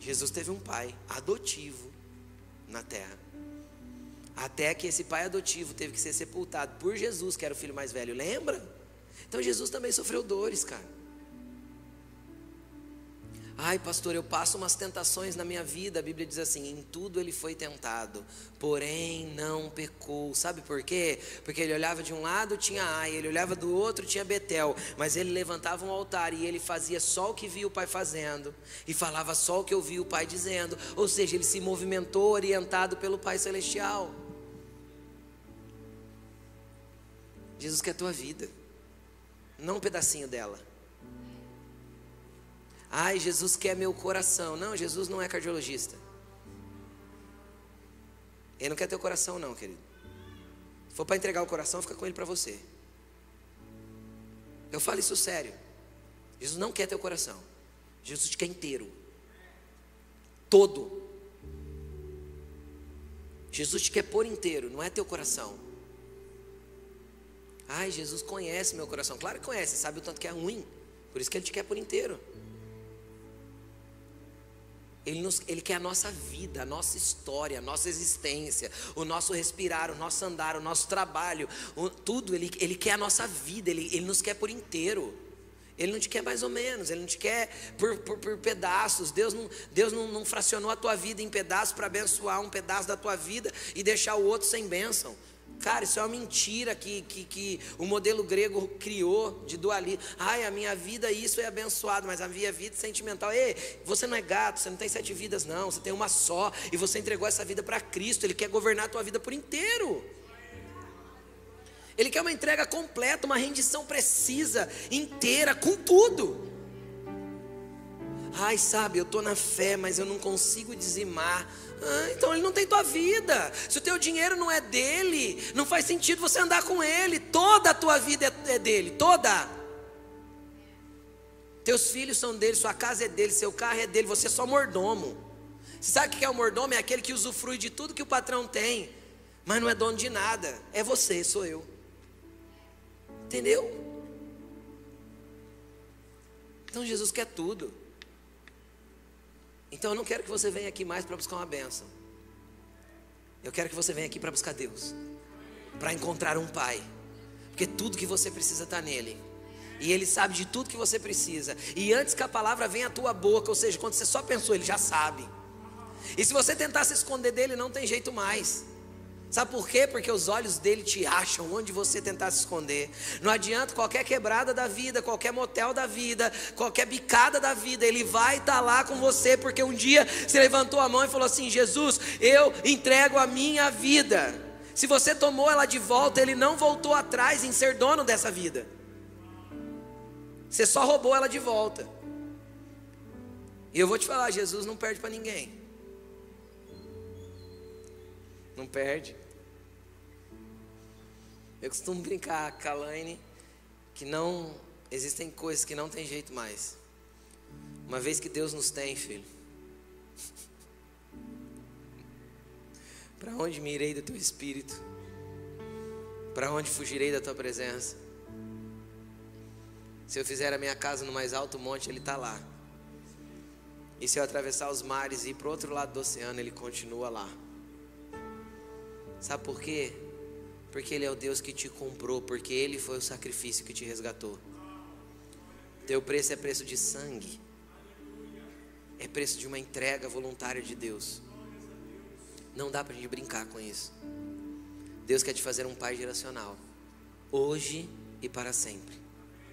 Jesus teve um pai adotivo na terra. Até que esse pai adotivo teve que ser sepultado por Jesus, que era o filho mais velho. Lembra? Então Jesus também sofreu dores, cara. Ai, pastor, eu passo umas tentações na minha vida. A Bíblia diz assim: em tudo ele foi tentado, porém não pecou. Sabe por quê? Porque ele olhava de um lado, tinha Ai, ele olhava do outro, tinha Betel. Mas ele levantava um altar e ele fazia só o que via o pai fazendo, e falava só o que ouvia o pai dizendo. Ou seja, ele se movimentou orientado pelo Pai Celestial. Jesus quer a tua vida, não um pedacinho dela. Ai, Jesus quer meu coração. Não, Jesus não é cardiologista. Ele não quer teu coração, não, querido. Se for para entregar o coração, fica com ele para você. Eu falo isso sério. Jesus não quer teu coração. Jesus te quer inteiro. Todo. Jesus te quer por inteiro, não é teu coração. Ai, Jesus conhece meu coração. Claro que conhece, sabe o tanto que é ruim. Por isso que ele te quer por inteiro. Ele, nos, ele quer a nossa vida, a nossa história, a nossa existência, o nosso respirar, o nosso andar, o nosso trabalho, o, tudo. Ele, ele quer a nossa vida, ele, ele nos quer por inteiro. Ele não te quer mais ou menos, Ele não te quer por, por, por pedaços. Deus, não, Deus não, não fracionou a tua vida em pedaços para abençoar um pedaço da tua vida e deixar o outro sem bênção. Cara, isso é uma mentira que, que, que o modelo grego criou de dualismo. Ai, a minha vida, isso é abençoado, mas a minha vida sentimental. Ei, você não é gato, você não tem sete vidas, não. Você tem uma só. E você entregou essa vida para Cristo. Ele quer governar a tua vida por inteiro. Ele quer uma entrega completa, uma rendição precisa, inteira, com tudo. Ai, sabe, eu estou na fé, mas eu não consigo dizimar. Ah, então ele não tem tua vida. Se o teu dinheiro não é dele, não faz sentido você andar com ele. Toda a tua vida é, é dele, toda. Teus filhos são dele, sua casa é dele, seu carro é dele, você é só mordomo. Você sabe o que é o mordomo? É aquele que usufrui de tudo que o patrão tem, mas não é dono de nada. É você, sou eu. Entendeu? Então Jesus quer tudo. Então eu não quero que você venha aqui mais para buscar uma benção. Eu quero que você venha aqui para buscar Deus, para encontrar um Pai, porque tudo que você precisa está nele. E Ele sabe de tudo que você precisa. E antes que a palavra venha à tua boca, ou seja, quando você só pensou, Ele já sabe. E se você tentar se esconder dele, não tem jeito mais. Sabe por quê? Porque os olhos dele te acham onde você tentar se esconder. Não adianta qualquer quebrada da vida, qualquer motel da vida, qualquer bicada da vida, ele vai estar tá lá com você, porque um dia você levantou a mão e falou assim: Jesus, eu entrego a minha vida. Se você tomou ela de volta, ele não voltou atrás em ser dono dessa vida. Você só roubou ela de volta. E eu vou te falar: Jesus não perde para ninguém. Não perde. Eu costumo brincar com a Laine que não existem coisas que não tem jeito mais. Uma vez que Deus nos tem, filho. Para onde me irei do teu espírito? Para onde fugirei da tua presença? Se eu fizer a minha casa no mais alto monte, ele está lá. E se eu atravessar os mares e ir para o outro lado do oceano, ele continua lá. Sabe por quê? Porque Ele é o Deus que te comprou, porque Ele foi o sacrifício que te resgatou. Teu preço é preço de sangue, é preço de uma entrega voluntária de Deus. Não dá para a gente brincar com isso. Deus quer te fazer um pai geracional, hoje e para sempre.